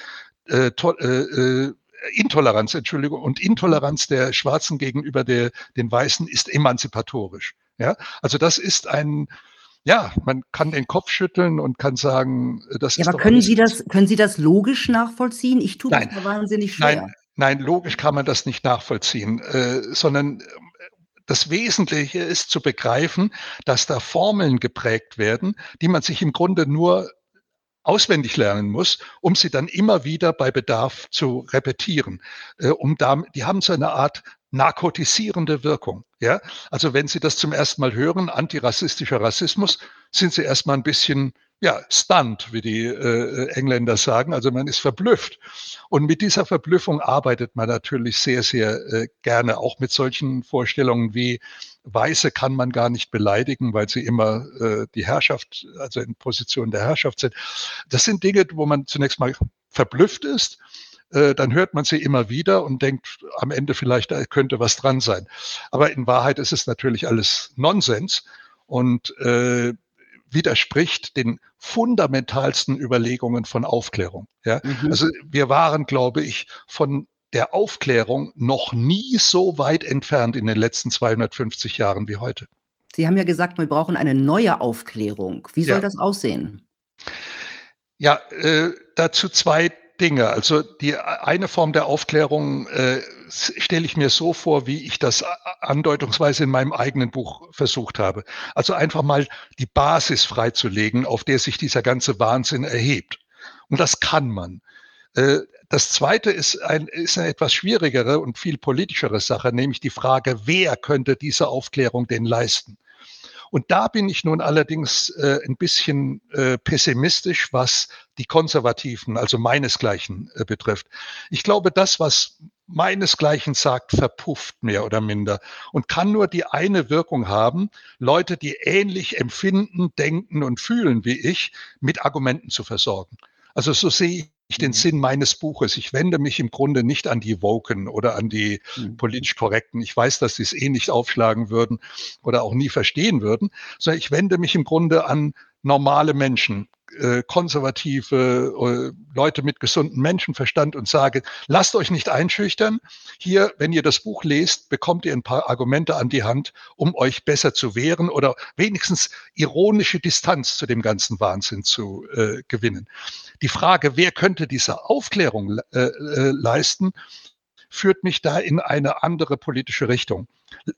Äh, to, äh, äh Intoleranz, Entschuldigung, und Intoleranz der Schwarzen gegenüber der, den Weißen ist emanzipatorisch. Ja, also das ist ein, ja, man kann den Kopf schütteln und kann sagen, äh, das ja, ist. Aber können Sie das, können Sie das logisch nachvollziehen? Ich tue nein, das wahnsinnig schwer. Nein, nein, logisch kann man das nicht nachvollziehen, äh, sondern äh, das Wesentliche ist zu begreifen, dass da Formeln geprägt werden, die man sich im Grunde nur auswendig lernen muss, um sie dann immer wieder bei Bedarf zu repetieren. Äh, um da, die haben so eine Art narkotisierende Wirkung. Ja, also wenn Sie das zum ersten Mal hören, antirassistischer Rassismus, sind Sie erstmal ein bisschen ja, stunned, wie die äh, Engländer sagen. Also man ist verblüfft. Und mit dieser Verblüffung arbeitet man natürlich sehr, sehr äh, gerne, auch mit solchen Vorstellungen wie Weiße kann man gar nicht beleidigen, weil sie immer äh, die Herrschaft, also in Position der Herrschaft sind. Das sind Dinge, wo man zunächst mal verblüfft ist äh, dann hört man sie immer wieder und denkt am Ende vielleicht, da könnte was dran sein. Aber in Wahrheit ist es natürlich alles Nonsens und äh, widerspricht den fundamentalsten Überlegungen von Aufklärung. Ja? Mhm. Also wir waren, glaube ich, von der Aufklärung noch nie so weit entfernt in den letzten 250 Jahren wie heute. Sie haben ja gesagt, wir brauchen eine neue Aufklärung. Wie soll ja. das aussehen? Ja, äh, dazu zwei Dinge. Also die eine Form der Aufklärung äh, stelle ich mir so vor, wie ich das andeutungsweise in meinem eigenen Buch versucht habe. Also einfach mal die Basis freizulegen, auf der sich dieser ganze Wahnsinn erhebt. Und das kann man. Äh, das zweite ist, ein, ist eine etwas schwierigere und viel politischere Sache, nämlich die Frage, wer könnte diese Aufklärung denn leisten? Und da bin ich nun allerdings äh, ein bisschen äh, pessimistisch, was die Konservativen, also meinesgleichen äh, betrifft. Ich glaube, das, was meinesgleichen sagt, verpufft mehr oder minder und kann nur die eine Wirkung haben, Leute, die ähnlich empfinden, denken und fühlen wie ich, mit Argumenten zu versorgen. Also so sehe ich den mhm. Sinn meines Buches. Ich wende mich im Grunde nicht an die Woken oder an die mhm. politisch Korrekten. Ich weiß, dass sie es eh nicht aufschlagen würden oder auch nie verstehen würden, sondern ich wende mich im Grunde an normale Menschen, äh, konservative äh, Leute mit gesundem Menschenverstand und sage, lasst euch nicht einschüchtern. Hier, wenn ihr das Buch lest, bekommt ihr ein paar Argumente an die Hand, um euch besser zu wehren oder wenigstens ironische Distanz zu dem ganzen Wahnsinn zu äh, gewinnen. Die Frage, wer könnte diese Aufklärung äh, äh, leisten, führt mich da in eine andere politische Richtung.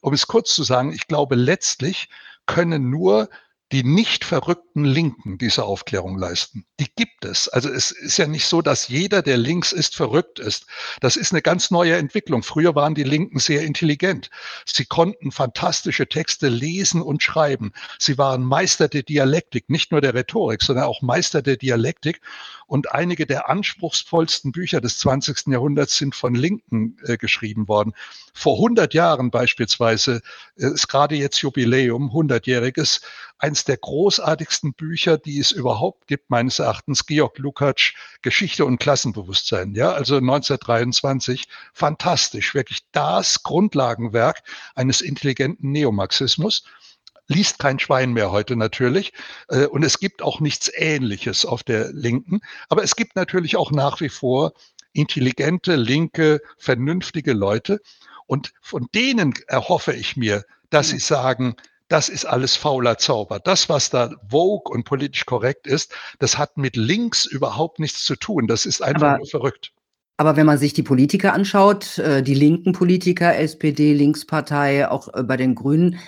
Um es kurz zu sagen, ich glaube, letztlich können nur die nicht verrückten Linken diese Aufklärung leisten. Die gibt es. Also es ist ja nicht so, dass jeder, der links ist, verrückt ist. Das ist eine ganz neue Entwicklung. Früher waren die Linken sehr intelligent. Sie konnten fantastische Texte lesen und schreiben. Sie waren Meister der Dialektik, nicht nur der Rhetorik, sondern auch Meister der Dialektik. Und einige der anspruchsvollsten Bücher des 20. Jahrhunderts sind von Linken äh, geschrieben worden. Vor 100 Jahren beispielsweise äh, ist gerade jetzt Jubiläum, 100-jähriges, eines der großartigsten Bücher, die es überhaupt gibt, meines Erachtens, Georg Lukacs Geschichte und Klassenbewusstsein. Ja, also 1923, fantastisch, wirklich das Grundlagenwerk eines intelligenten Neomarxismus liest kein Schwein mehr heute natürlich. Äh, und es gibt auch nichts Ähnliches auf der Linken. Aber es gibt natürlich auch nach wie vor intelligente, linke, vernünftige Leute. Und von denen erhoffe ich mir, dass sie sagen, das ist alles fauler Zauber. Das, was da vogue und politisch korrekt ist, das hat mit links überhaupt nichts zu tun. Das ist einfach aber, nur verrückt. Aber wenn man sich die Politiker anschaut, äh, die linken Politiker, SPD, Linkspartei, auch äh, bei den Grünen,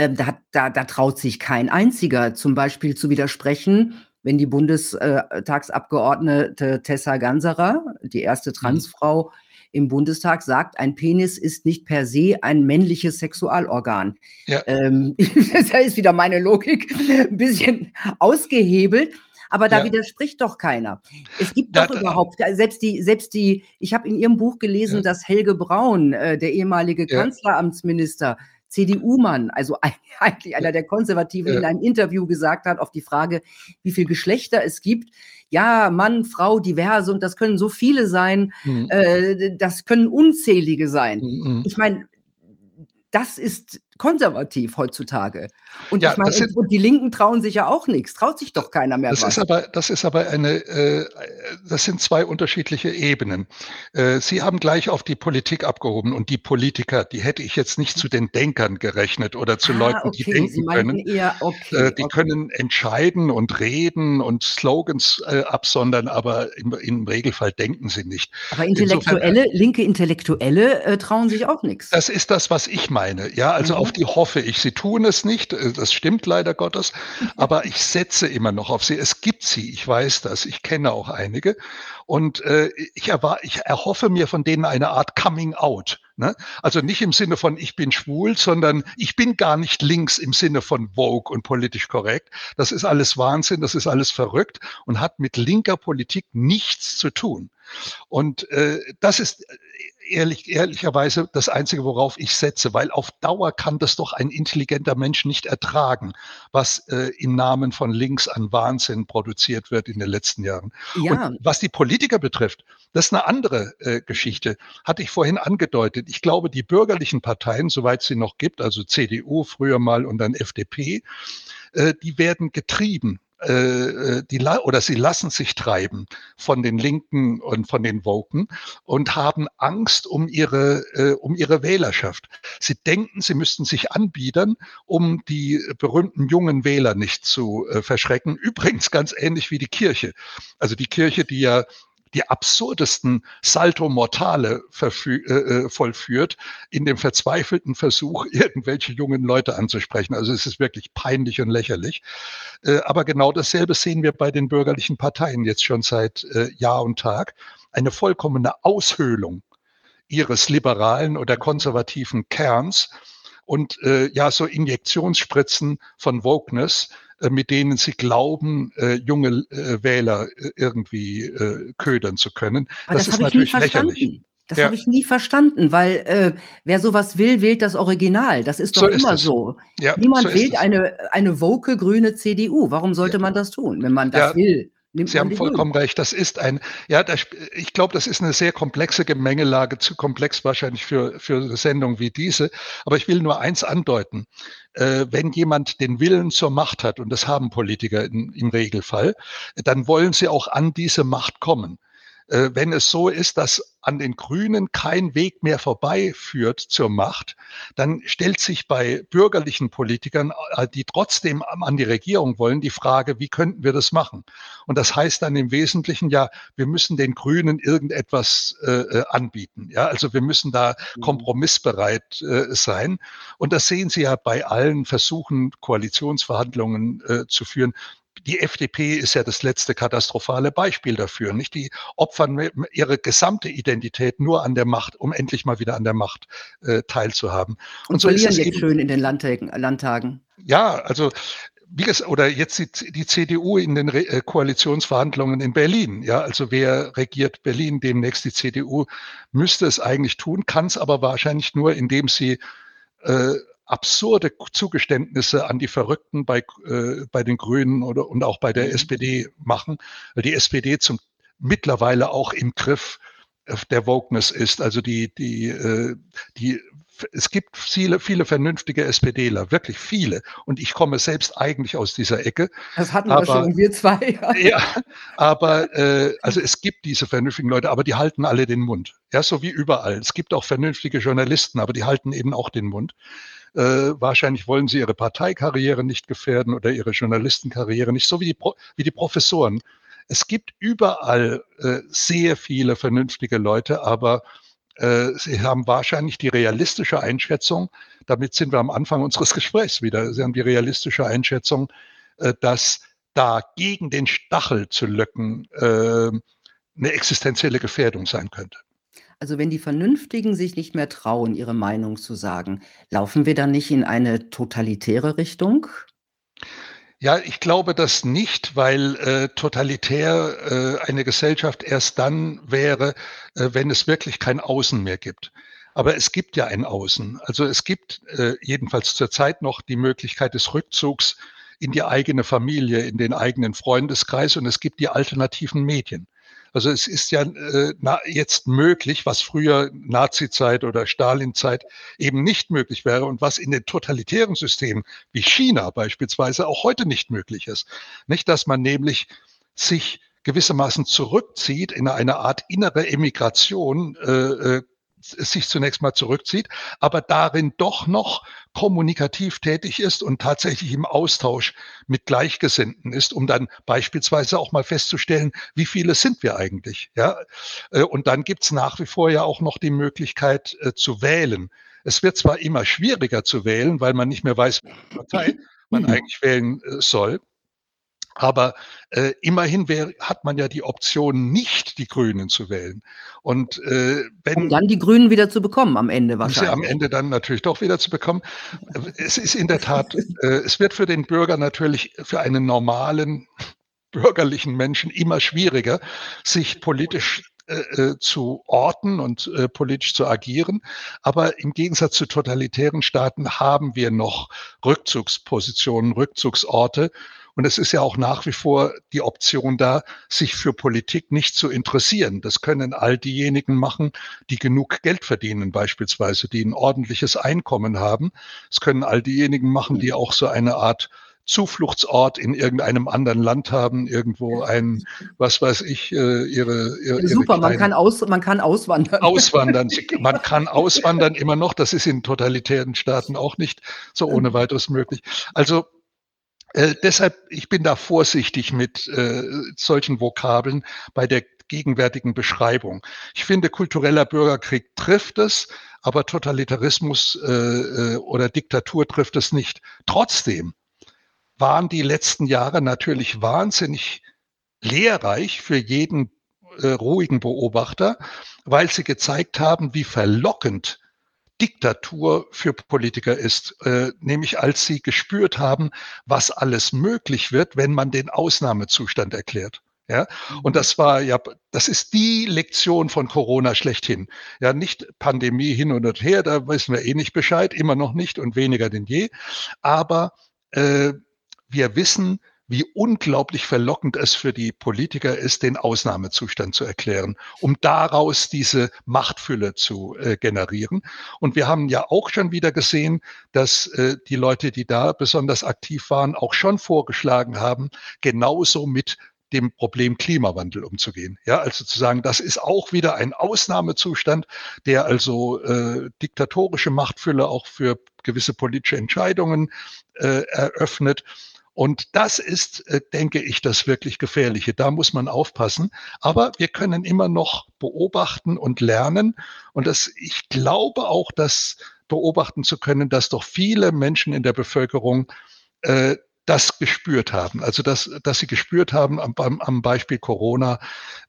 äh, da, da, da traut sich kein einziger zum Beispiel zu widersprechen, wenn die Bundestagsabgeordnete Tessa Ganserer, die erste mhm. Transfrau, im Bundestag sagt, ein Penis ist nicht per se ein männliches Sexualorgan. Ja. Ähm, da ist wieder meine Logik ein bisschen ausgehebelt. Aber da ja. widerspricht doch keiner. Es gibt doch da, überhaupt, selbst die, selbst die, ich habe in Ihrem Buch gelesen, ja. dass Helge Braun, äh, der ehemalige Kanzleramtsminister, CDU-Mann, also eigentlich einer der Konservativen, in einem Interview gesagt hat, auf die Frage, wie viele Geschlechter es gibt, ja, Mann, Frau, diverse und das können so viele sein, mhm. äh, das können unzählige sein. Mhm. Ich meine, das ist konservativ heutzutage. Und ja, ich meine, sind, und die Linken trauen sich ja auch nichts, traut sich doch keiner mehr. Das was. ist aber, das ist aber eine, äh, das sind zwei unterschiedliche Ebenen. Äh, Sie haben gleich auf die Politik abgehoben und die Politiker, die hätte ich jetzt nicht zu den Denkern gerechnet oder zu ah, Leuten, okay. die denken können. Eher, okay, äh, die okay. können entscheiden und reden und Slogans äh, absondern, aber im, im, Regelfall denken sie nicht. Aber Intellektuelle, Insofern, linke Intellektuelle äh, trauen sich auch nichts. Das ist das, was ich meine. Ja, also mhm. auf die hoffe ich. Sie tun es nicht, äh, das stimmt leider Gottes, aber ich setze immer noch auf sie. Es gibt sie, ich weiß das, ich kenne auch einige. Und äh, ich, erwar ich erhoffe mir von denen eine Art Coming Out. Ne? Also nicht im Sinne von ich bin schwul, sondern ich bin gar nicht links im Sinne von Vogue und politisch korrekt. Das ist alles Wahnsinn, das ist alles verrückt und hat mit linker Politik nichts zu tun. Und äh, das ist ehrlich, ehrlicherweise das Einzige, worauf ich setze, weil auf Dauer kann das doch ein intelligenter Mensch nicht ertragen, was äh, im Namen von links an Wahnsinn produziert wird in den letzten Jahren. Ja. Und was die Politiker betrifft, das ist eine andere äh, Geschichte. Hatte ich vorhin angedeutet. Ich glaube, die bürgerlichen Parteien, soweit sie noch gibt, also CDU früher mal und dann FDP, äh, die werden getrieben äh, äh, die oder sie lassen sich treiben von den Linken und von den Woken und haben Angst um ihre äh, um ihre Wählerschaft. Sie denken, sie müssten sich anbiedern, um die berühmten jungen Wähler nicht zu äh, verschrecken. Übrigens ganz ähnlich wie die Kirche. Also die Kirche, die ja die absurdesten Salto Mortale äh, äh, vollführt, in dem verzweifelten Versuch, irgendwelche jungen Leute anzusprechen. Also es ist wirklich peinlich und lächerlich. Äh, aber genau dasselbe sehen wir bei den bürgerlichen Parteien jetzt schon seit äh, Jahr und Tag. Eine vollkommene Aushöhlung ihres liberalen oder konservativen Kerns und äh, ja, so Injektionsspritzen von Wokeness, äh, mit denen sie glauben, äh, junge äh, Wähler äh, irgendwie äh, ködern zu können. Aber das, das ist natürlich lächerlich. Das ja. habe ich nie verstanden, weil äh, wer sowas will, wählt das Original. Das ist doch so immer ist so. Ja, Niemand so wählt eine, eine woke grüne CDU. Warum sollte ja. man das tun, wenn man das will? Sie haben vollkommen recht. Das ist ein, ja, das, ich glaube, das ist eine sehr komplexe Gemengelage, zu komplex wahrscheinlich für, für eine Sendung wie diese. Aber ich will nur eins andeuten. Äh, wenn jemand den Willen zur Macht hat, und das haben Politiker in, im Regelfall, dann wollen sie auch an diese Macht kommen. Äh, wenn es so ist, dass an den Grünen kein Weg mehr vorbeiführt zur Macht, dann stellt sich bei bürgerlichen Politikern, äh, die trotzdem an die Regierung wollen, die Frage, wie könnten wir das machen? Und das heißt dann im Wesentlichen, ja, wir müssen den Grünen irgendetwas äh, äh anbieten. Ja, also wir müssen da mhm. kompromissbereit äh, sein. Und das sehen Sie ja bei allen Versuchen, Koalitionsverhandlungen äh, zu führen die FDP ist ja das letzte katastrophale Beispiel dafür. Nicht die opfern ihre gesamte Identität nur an der Macht, um endlich mal wieder an der Macht äh, teilzuhaben. Und, Und so verlieren ist es jetzt schön in den Landtagen. Landtagen. Ja, also wie gesagt, oder jetzt die, die CDU in den Re äh, Koalitionsverhandlungen in Berlin. Ja, also wer regiert Berlin demnächst? Die CDU müsste es eigentlich tun, kann es aber wahrscheinlich nur, indem sie äh, absurde Zugeständnisse an die Verrückten bei, äh, bei den Grünen oder und auch bei der mhm. SPD machen, weil die SPD zum mittlerweile auch im Griff der Wokeness ist. Also die, die, äh, die es gibt viele, viele vernünftige SPDler, wirklich viele. Und ich komme selbst eigentlich aus dieser Ecke. Das hatten aber, wir schon, wir zwei. Ja, ja aber äh, also es gibt diese vernünftigen Leute, aber die halten alle den Mund. Ja, so wie überall. Es gibt auch vernünftige Journalisten, aber die halten eben auch den Mund. Äh, wahrscheinlich wollen sie ihre Parteikarriere nicht gefährden oder ihre Journalistenkarriere nicht, so wie die, Pro wie die Professoren. Es gibt überall äh, sehr viele vernünftige Leute, aber äh, sie haben wahrscheinlich die realistische Einschätzung, damit sind wir am Anfang unseres Gesprächs wieder, Sie haben die realistische Einschätzung, äh, dass da gegen den Stachel zu löcken äh, eine existenzielle Gefährdung sein könnte. Also wenn die Vernünftigen sich nicht mehr trauen, ihre Meinung zu sagen, laufen wir dann nicht in eine totalitäre Richtung? Ja, ich glaube das nicht, weil äh, totalitär äh, eine Gesellschaft erst dann wäre, äh, wenn es wirklich kein Außen mehr gibt. Aber es gibt ja ein Außen. Also es gibt äh, jedenfalls zurzeit noch die Möglichkeit des Rückzugs in die eigene Familie, in den eigenen Freundeskreis und es gibt die alternativen Medien. Also es ist ja äh, na, jetzt möglich, was früher Nazizeit oder Stalinzeit eben nicht möglich wäre und was in den totalitären Systemen wie China beispielsweise auch heute nicht möglich ist. Nicht, dass man nämlich sich gewissermaßen zurückzieht in eine Art innere Emigration, äh, äh sich zunächst mal zurückzieht, aber darin doch noch kommunikativ tätig ist und tatsächlich im Austausch mit Gleichgesinnten ist, um dann beispielsweise auch mal festzustellen, wie viele sind wir eigentlich. Ja? Äh, und dann gibt's nach wie vor ja auch noch die Möglichkeit äh, zu wählen. Es wird zwar immer schwieriger zu wählen, weil man nicht mehr weiß, welche Partei man mhm. eigentlich wählen äh, soll. Aber äh, immerhin wär, hat man ja die Option, nicht die Grünen zu wählen. Und äh, wenn um dann die Grünen wieder zu bekommen am Ende wahrscheinlich. Sie am Ende dann natürlich doch wieder zu bekommen. Es ist in der Tat, äh, es wird für den Bürger natürlich für einen normalen bürgerlichen Menschen immer schwieriger, sich politisch äh, äh, zu orten und äh, politisch zu agieren. Aber im Gegensatz zu totalitären Staaten haben wir noch Rückzugspositionen, Rückzugsorte, und es ist ja auch nach wie vor die Option da, sich für Politik nicht zu interessieren. Das können all diejenigen machen, die genug Geld verdienen beispielsweise, die ein ordentliches Einkommen haben. Es können all diejenigen machen, die auch so eine Art Zufluchtsort in irgendeinem anderen Land haben, irgendwo ein, was weiß ich, äh, ihre, ihre Super, man kann, aus, man kann auswandern. Auswandern. Man kann auswandern immer noch. Das ist in totalitären Staaten auch nicht so ohne weiteres möglich. Also äh, deshalb, ich bin da vorsichtig mit äh, solchen Vokabeln bei der gegenwärtigen Beschreibung. Ich finde, kultureller Bürgerkrieg trifft es, aber Totalitarismus äh, äh, oder Diktatur trifft es nicht. Trotzdem waren die letzten Jahre natürlich wahnsinnig lehrreich für jeden äh, ruhigen Beobachter, weil sie gezeigt haben, wie verlockend Diktatur für Politiker ist, äh, nämlich als sie gespürt haben, was alles möglich wird, wenn man den Ausnahmezustand erklärt. Ja, und das war ja, das ist die Lektion von Corona schlechthin. Ja, nicht Pandemie hin und her, da wissen wir eh nicht Bescheid, immer noch nicht und weniger denn je. Aber äh, wir wissen, wie unglaublich verlockend es für die Politiker ist, den Ausnahmezustand zu erklären, um daraus diese Machtfülle zu äh, generieren. Und wir haben ja auch schon wieder gesehen, dass äh, die Leute, die da besonders aktiv waren, auch schon vorgeschlagen haben, genauso mit dem Problem Klimawandel umzugehen. Ja, also zu sagen, das ist auch wieder ein Ausnahmezustand, der also äh, diktatorische Machtfülle auch für gewisse politische Entscheidungen äh, eröffnet und das ist, äh, denke ich, das wirklich Gefährliche. Da muss man aufpassen. Aber wir können immer noch beobachten und lernen. Und das, ich glaube auch, dass beobachten zu können, dass doch viele Menschen in der Bevölkerung äh, das gespürt haben. Also dass, dass sie gespürt haben am, am Beispiel Corona,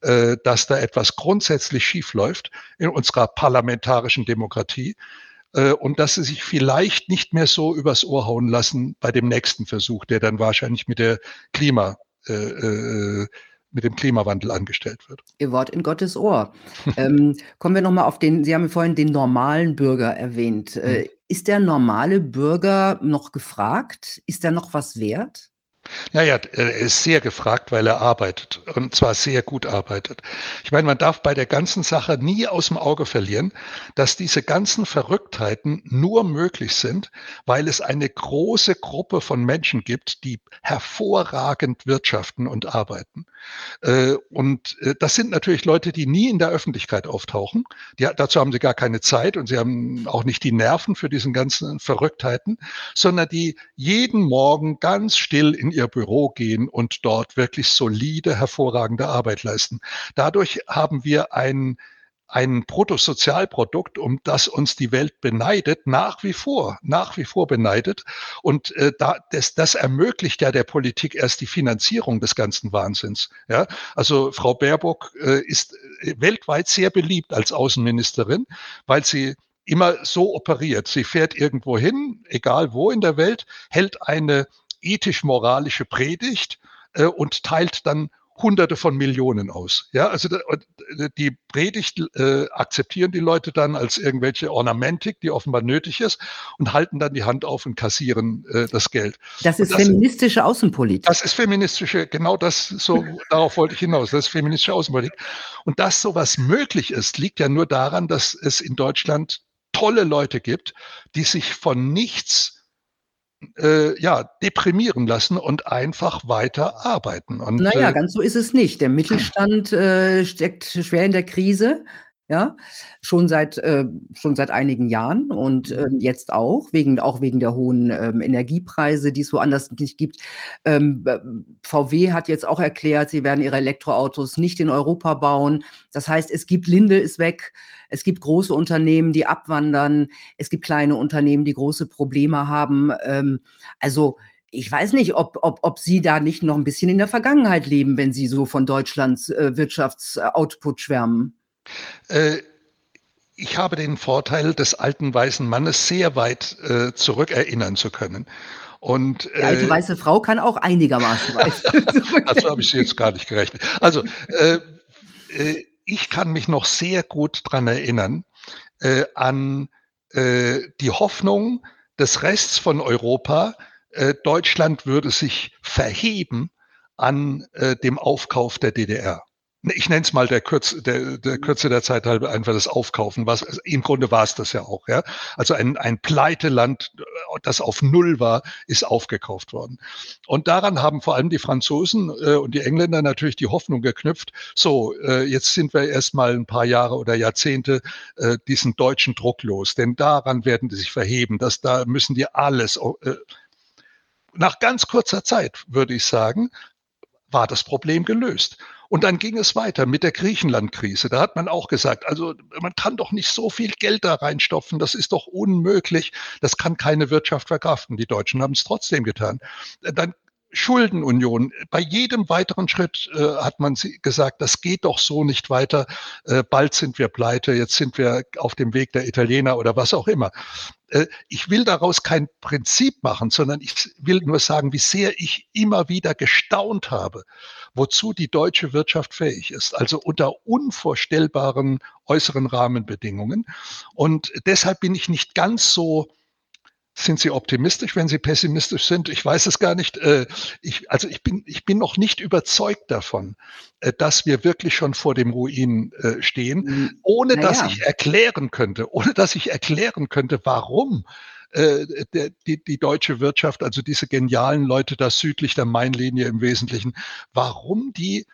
äh, dass da etwas grundsätzlich schief läuft in unserer parlamentarischen Demokratie äh, und dass sie sich vielleicht nicht mehr so übers Ohr hauen lassen bei dem nächsten Versuch, der dann wahrscheinlich mit der Klima äh, äh, mit dem Klimawandel angestellt wird. Ihr Wort in Gottes Ohr. ähm, kommen wir nochmal auf den, Sie haben vorhin den normalen Bürger erwähnt. Äh, hm. ist der normale Bürger noch gefragt? Ist er noch was wert? Naja, er ist sehr gefragt, weil er arbeitet und zwar sehr gut arbeitet. Ich meine, man darf bei der ganzen Sache nie aus dem Auge verlieren, dass diese ganzen Verrücktheiten nur möglich sind, weil es eine große Gruppe von Menschen gibt, die hervorragend wirtschaften und arbeiten. Äh, und äh, das sind natürlich Leute, die nie in der Öffentlichkeit auftauchen. Die, dazu haben sie gar keine Zeit und sie haben auch nicht die Nerven für diesen ganzen Verrücktheiten, sondern die jeden Morgen ganz still in ihr Büro gehen und dort wirklich solide, hervorragende Arbeit leisten. Dadurch haben wir ein ein Bruttosozialprodukt, um das uns die Welt beneidet, nach wie vor, nach wie vor beneidet. Und äh, da, das, das ermöglicht ja der Politik erst die Finanzierung des ganzen Wahnsinns. Ja? Also Frau Baerbock äh, ist äh, weltweit sehr beliebt als Außenministerin, weil sie immer so operiert. Sie fährt irgendwo hin, egal wo in der Welt, hält eine ethisch-moralische Predigt äh, und teilt dann Hunderte von Millionen aus. Ja, also die Predigt äh, akzeptieren die Leute dann als irgendwelche Ornamentik, die offenbar nötig ist, und halten dann die Hand auf und kassieren äh, das Geld. Das ist das, feministische Außenpolitik. Das ist feministische, genau das, so darauf wollte ich hinaus. Das ist feministische Außenpolitik. Und dass sowas möglich ist, liegt ja nur daran, dass es in Deutschland tolle Leute gibt, die sich von nichts äh, ja, deprimieren lassen und einfach weiter arbeiten. Und, naja, äh, ganz so ist es nicht. Der Mittelstand äh, steckt schwer in der Krise ja, schon seit, äh, schon seit einigen Jahren und äh, jetzt auch, wegen, auch wegen der hohen ähm, Energiepreise, die es woanders nicht gibt. Ähm, VW hat jetzt auch erklärt, sie werden ihre Elektroautos nicht in Europa bauen. Das heißt, es gibt Linde ist weg, es gibt große Unternehmen, die abwandern, es gibt kleine Unternehmen, die große Probleme haben. Ähm, also ich weiß nicht, ob, ob, ob Sie da nicht noch ein bisschen in der Vergangenheit leben, wenn Sie so von Deutschlands äh, Wirtschaftsoutput schwärmen. Äh, ich habe den Vorteil des alten weißen Mannes sehr weit äh, zurückerinnern zu können. Und, Die alte äh, weiße Frau kann auch einigermaßen weit. Dazu habe ich sie jetzt gar nicht gerechnet. Also äh, äh, ich kann mich noch sehr gut dran erinnern äh, an äh, die Hoffnung des Rests von Europa, äh, Deutschland würde sich verheben an äh, dem Aufkauf der DDR ich nenne es mal der, Kürz, der, der mhm. Kürze der Zeit halber einfach das Aufkaufen. Was, also im Grunde war es das ja auch. Ja? Also ein, ein Pleiteland, das auf Null war, ist aufgekauft worden. Und daran haben vor allem die Franzosen äh, und die Engländer natürlich die Hoffnung geknüpft, so, äh, jetzt sind wir erstmal ein paar Jahre oder Jahrzehnte äh, diesen deutschen Druck los. Denn daran werden die sich verheben. dass da müssen die alles... Äh, nach ganz kurzer Zeit, würde ich sagen, war das Problem gelöst. Und dann ging es weiter mit der Griechenland-Krise. Da hat man auch gesagt, also man kann doch nicht so viel Geld da reinstopfen, das ist doch unmöglich, das kann keine Wirtschaft verkraften. Die Deutschen haben es trotzdem getan. Dann Schuldenunion. Bei jedem weiteren Schritt äh, hat man gesagt, das geht doch so nicht weiter. Äh, bald sind wir pleite, jetzt sind wir auf dem Weg der Italiener oder was auch immer. Äh, ich will daraus kein Prinzip machen, sondern ich will nur sagen, wie sehr ich immer wieder gestaunt habe, wozu die deutsche Wirtschaft fähig ist. Also unter unvorstellbaren äußeren Rahmenbedingungen. Und deshalb bin ich nicht ganz so sind Sie optimistisch, wenn Sie pessimistisch sind? Ich weiß es gar nicht. Äh, ich, also ich bin, ich bin noch nicht überzeugt davon, äh, dass wir wirklich schon vor dem Ruin äh, stehen, hm, ohne naja. dass ich erklären könnte, ohne dass ich erklären könnte, warum die, die deutsche Wirtschaft, also diese genialen Leute da südlich der Mainlinie im Wesentlichen, warum die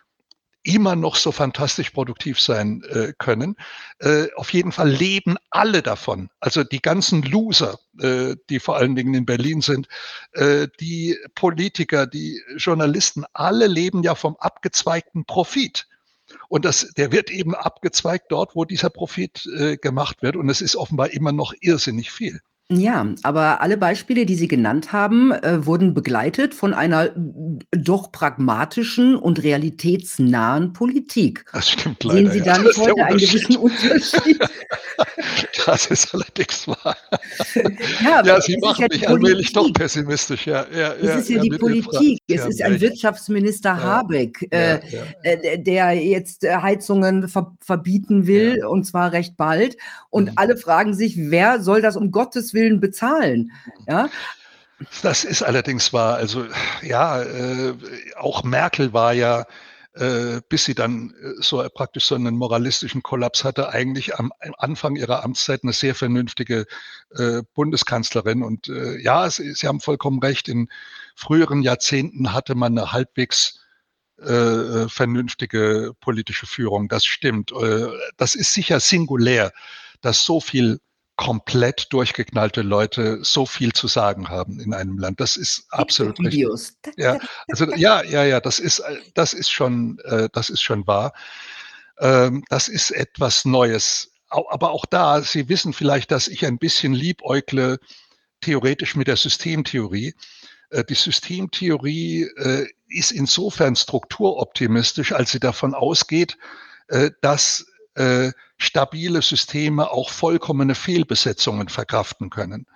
immer noch so fantastisch produktiv sein äh, können. Äh, auf jeden Fall leben alle davon. Also die ganzen Loser, äh, die vor allen Dingen in Berlin sind, äh, die Politiker, die Journalisten, alle leben ja vom abgezweigten Profit. Und das, der wird eben abgezweigt dort, wo dieser Profit äh, gemacht wird. Und es ist offenbar immer noch irrsinnig viel. Ja, aber alle Beispiele, die Sie genannt haben, äh, wurden begleitet von einer doch pragmatischen und realitätsnahen Politik. Das stimmt leider. Sehen Sie da nicht heute einen gewissen Unterschied? das ist allerdings wahr. ja, ja Sie machen ja mich allmählich doch pessimistisch. Ja, ja, es ist ja, die Politik. Es ist ein Wirtschaftsminister Habeck, äh, äh, der jetzt äh, Heizungen ver verbieten will, und zwar recht bald. Und alle fragen sich, wer soll das um Gottes Willen Willen bezahlen. Ja, das ist allerdings wahr. Also ja, äh, auch Merkel war ja, äh, bis sie dann äh, so praktisch so einen moralistischen Kollaps hatte, eigentlich am, am Anfang ihrer Amtszeit eine sehr vernünftige äh, Bundeskanzlerin. Und äh, ja, sie, sie haben vollkommen recht. In früheren Jahrzehnten hatte man eine halbwegs äh, vernünftige politische Führung. Das stimmt. Äh, das ist sicher singulär, dass so viel komplett durchgeknallte Leute so viel zu sagen haben in einem Land. Das ist absolut richtig. Ja, also ja, ja, ja, das ist, das ist schon, äh, das ist schon wahr. Ähm, das ist etwas Neues. Aber auch da, Sie wissen vielleicht, dass ich ein bisschen liebäugle theoretisch mit der Systemtheorie. Äh, die Systemtheorie äh, ist insofern strukturoptimistisch, als sie davon ausgeht, dass äh, stabile Systeme auch vollkommene Fehlbesetzungen verkraften können.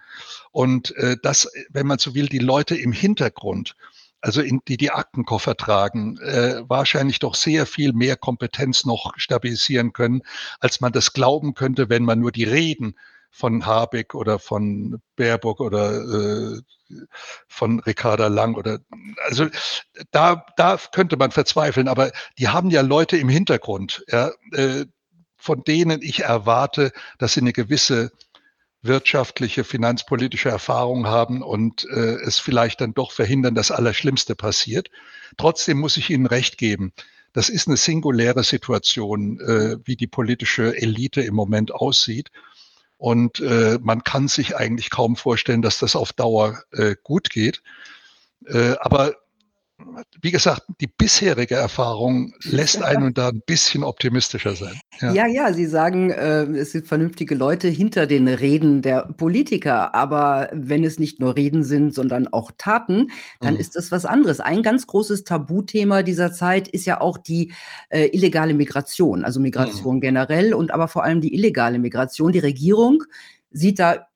Und äh, das, wenn man so will, die Leute im Hintergrund, also in, die die Aktenkoffer tragen, äh, wahrscheinlich doch sehr viel mehr Kompetenz noch stabilisieren können, als man das glauben könnte, wenn man nur die Reden von Habeck oder von Baerbock oder äh, von Ricarda Lang oder also da da könnte man verzweifeln, aber die haben ja Leute im Hintergrund, ja, äh, von denen ich erwarte, dass sie eine gewisse wirtschaftliche, finanzpolitische Erfahrung haben und äh, es vielleicht dann doch verhindern, dass Allerschlimmste passiert. Trotzdem muss ich Ihnen recht geben. Das ist eine singuläre Situation, äh, wie die politische Elite im Moment aussieht. Und äh, man kann sich eigentlich kaum vorstellen, dass das auf Dauer äh, gut geht. Äh, aber wie gesagt, die bisherige Erfahrung lässt einen da ein bisschen optimistischer sein. Ja, ja, ja Sie sagen, äh, es sind vernünftige Leute hinter den Reden der Politiker. Aber wenn es nicht nur Reden sind, sondern auch Taten, dann mhm. ist das was anderes. Ein ganz großes Tabuthema dieser Zeit ist ja auch die äh, illegale Migration, also Migration mhm. generell und aber vor allem die illegale Migration. Die Regierung sieht da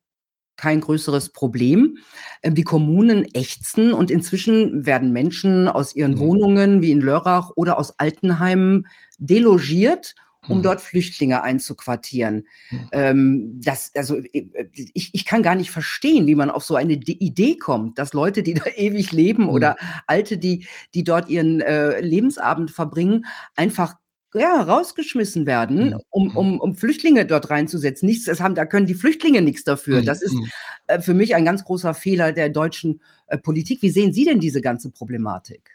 kein größeres Problem. Ähm, die Kommunen ächzen und inzwischen werden Menschen aus ihren mhm. Wohnungen wie in Lörrach oder aus Altenheimen delogiert um mhm. dort Flüchtlinge einzuquartieren. Mhm. Ähm, das, also äh, ich, ich kann gar nicht verstehen, wie man auf so eine Idee kommt, dass Leute, die da ewig leben oder Alte, die, die dort ihren äh, Lebensabend verbringen, einfach ja, rausgeschmissen werden, mhm. um, mhm. um, um Flüchtlinge dort reinzusetzen. Nichts, das haben, da können die Flüchtlinge nichts dafür. Das ist mhm. äh, für mich ein ganz großer Fehler der deutschen äh, Politik. Wie sehen Sie denn diese ganze Problematik?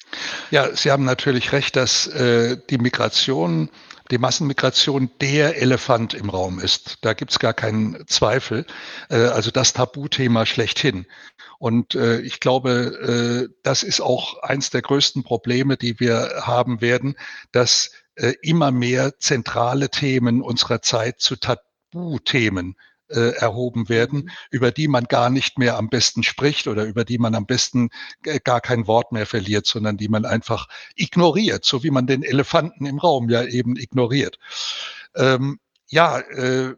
Ja, Sie haben natürlich recht, dass äh, die Migration, die Massenmigration der Elefant im Raum ist. Da gibt es gar keinen Zweifel. Äh, also das Tabuthema schlechthin. Und äh, ich glaube, äh, das ist auch eins der größten Probleme, die wir haben werden, dass äh, immer mehr zentrale Themen unserer Zeit zu Tabuthemen äh, erhoben werden, mhm. über die man gar nicht mehr am besten spricht oder über die man am besten gar kein Wort mehr verliert, sondern die man einfach ignoriert, so wie man den Elefanten im Raum ja eben ignoriert. Ähm, ja, äh,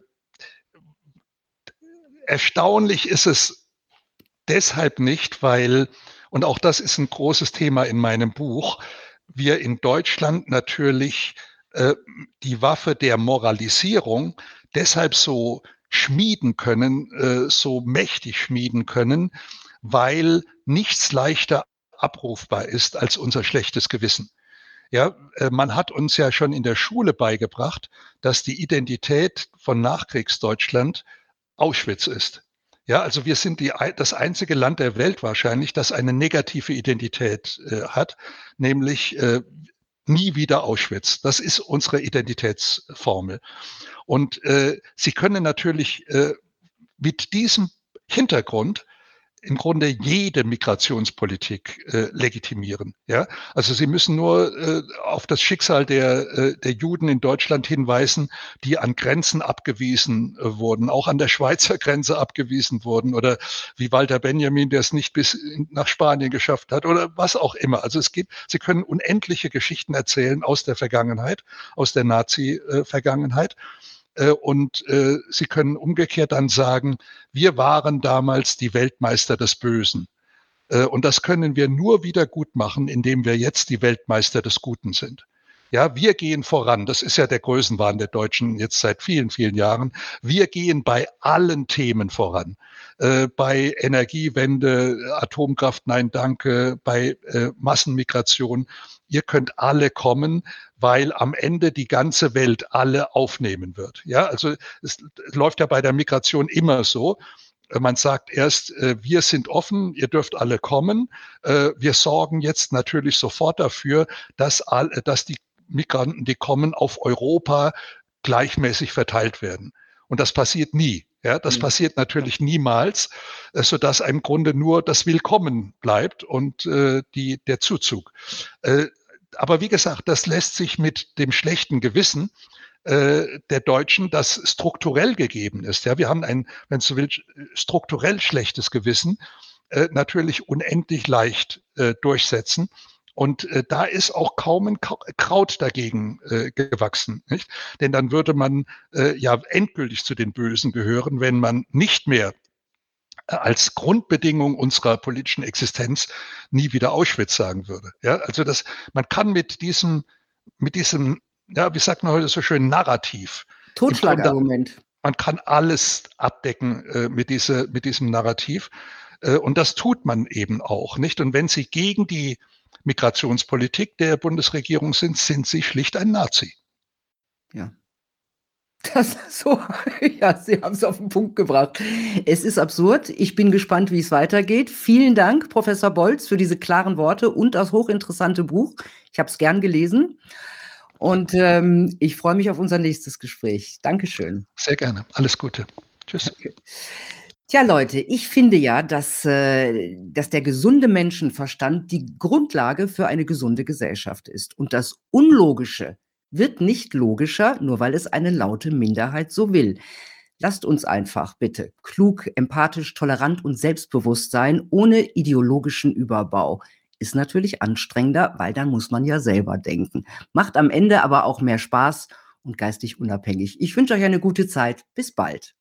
erstaunlich ist es deshalb nicht, weil, und auch das ist ein großes Thema in meinem Buch, wir in Deutschland natürlich äh, die Waffe der Moralisierung deshalb so schmieden können, äh, so mächtig schmieden können, weil nichts leichter abrufbar ist als unser schlechtes Gewissen. Ja, äh, man hat uns ja schon in der Schule beigebracht, dass die Identität von Nachkriegsdeutschland Auschwitz ist. Ja, also wir sind die, das einzige Land der Welt wahrscheinlich, das eine negative Identität äh, hat, nämlich äh, nie wieder Auschwitz. Das ist unsere Identitätsformel. Und äh, Sie können natürlich äh, mit diesem Hintergrund im Grunde jede Migrationspolitik äh, legitimieren. Ja, also Sie müssen nur äh, auf das Schicksal der, äh, der Juden in Deutschland hinweisen, die an Grenzen abgewiesen äh, wurden, auch an der Schweizer Grenze abgewiesen wurden oder wie Walter Benjamin, der es nicht bis nach Spanien geschafft hat oder was auch immer. Also es gibt, Sie können unendliche Geschichten erzählen aus der Vergangenheit, aus der Nazi-Vergangenheit. Äh, und äh, Sie können umgekehrt dann sagen, wir waren damals die Weltmeister des Bösen. Äh, und das können wir nur wieder gut machen, indem wir jetzt die Weltmeister des Guten sind. Ja, wir gehen voran. Das ist ja der Größenwahn der Deutschen jetzt seit vielen, vielen Jahren. Wir gehen bei allen Themen voran. Äh, bei Energiewende, Atomkraft, nein, danke, bei äh, Massenmigration. Ihr könnt alle kommen, weil am Ende die ganze Welt alle aufnehmen wird. Ja, also es läuft ja bei der Migration immer so. Man sagt erst, äh, wir sind offen, ihr dürft alle kommen. Äh, wir sorgen jetzt natürlich sofort dafür, dass, all, dass die Migranten, die kommen, auf Europa gleichmäßig verteilt werden. Und das passiert nie. Ja, das mhm. passiert natürlich niemals, äh, so dass im Grunde nur das Willkommen bleibt und äh, die, der Zuzug. Äh, aber wie gesagt, das lässt sich mit dem schlechten Gewissen äh, der Deutschen, das strukturell gegeben ist. Ja, wir haben ein, wenn du willst, strukturell schlechtes Gewissen äh, natürlich unendlich leicht äh, durchsetzen. Und äh, da ist auch kaum ein Kraut dagegen äh, gewachsen. Nicht? Denn dann würde man äh, ja endgültig zu den Bösen gehören, wenn man nicht mehr äh, als Grundbedingung unserer politischen Existenz nie wieder Auschwitz sagen würde. Ja, also das, man kann mit diesem, mit diesem, ja, wie sagt man heute so schön, Narrativ. Totschlagargument. Man kann alles abdecken äh, mit, diese, mit diesem Narrativ. Äh, und das tut man eben auch, nicht? Und wenn Sie gegen die Migrationspolitik der Bundesregierung sind, sind sie schlicht ein Nazi. Ja. Das so, ja, Sie haben es auf den Punkt gebracht. Es ist absurd. Ich bin gespannt, wie es weitergeht. Vielen Dank, Professor Bolz, für diese klaren Worte und das hochinteressante Buch. Ich habe es gern gelesen. Und ähm, ich freue mich auf unser nächstes Gespräch. Dankeschön. Sehr gerne. Alles Gute. Tschüss. Okay. Tja, Leute, ich finde ja, dass, äh, dass der gesunde Menschenverstand die Grundlage für eine gesunde Gesellschaft ist. Und das Unlogische wird nicht logischer, nur weil es eine laute Minderheit so will. Lasst uns einfach bitte klug, empathisch, tolerant und selbstbewusst sein, ohne ideologischen Überbau. Ist natürlich anstrengender, weil dann muss man ja selber denken. Macht am Ende aber auch mehr Spaß und geistig unabhängig. Ich wünsche euch eine gute Zeit. Bis bald.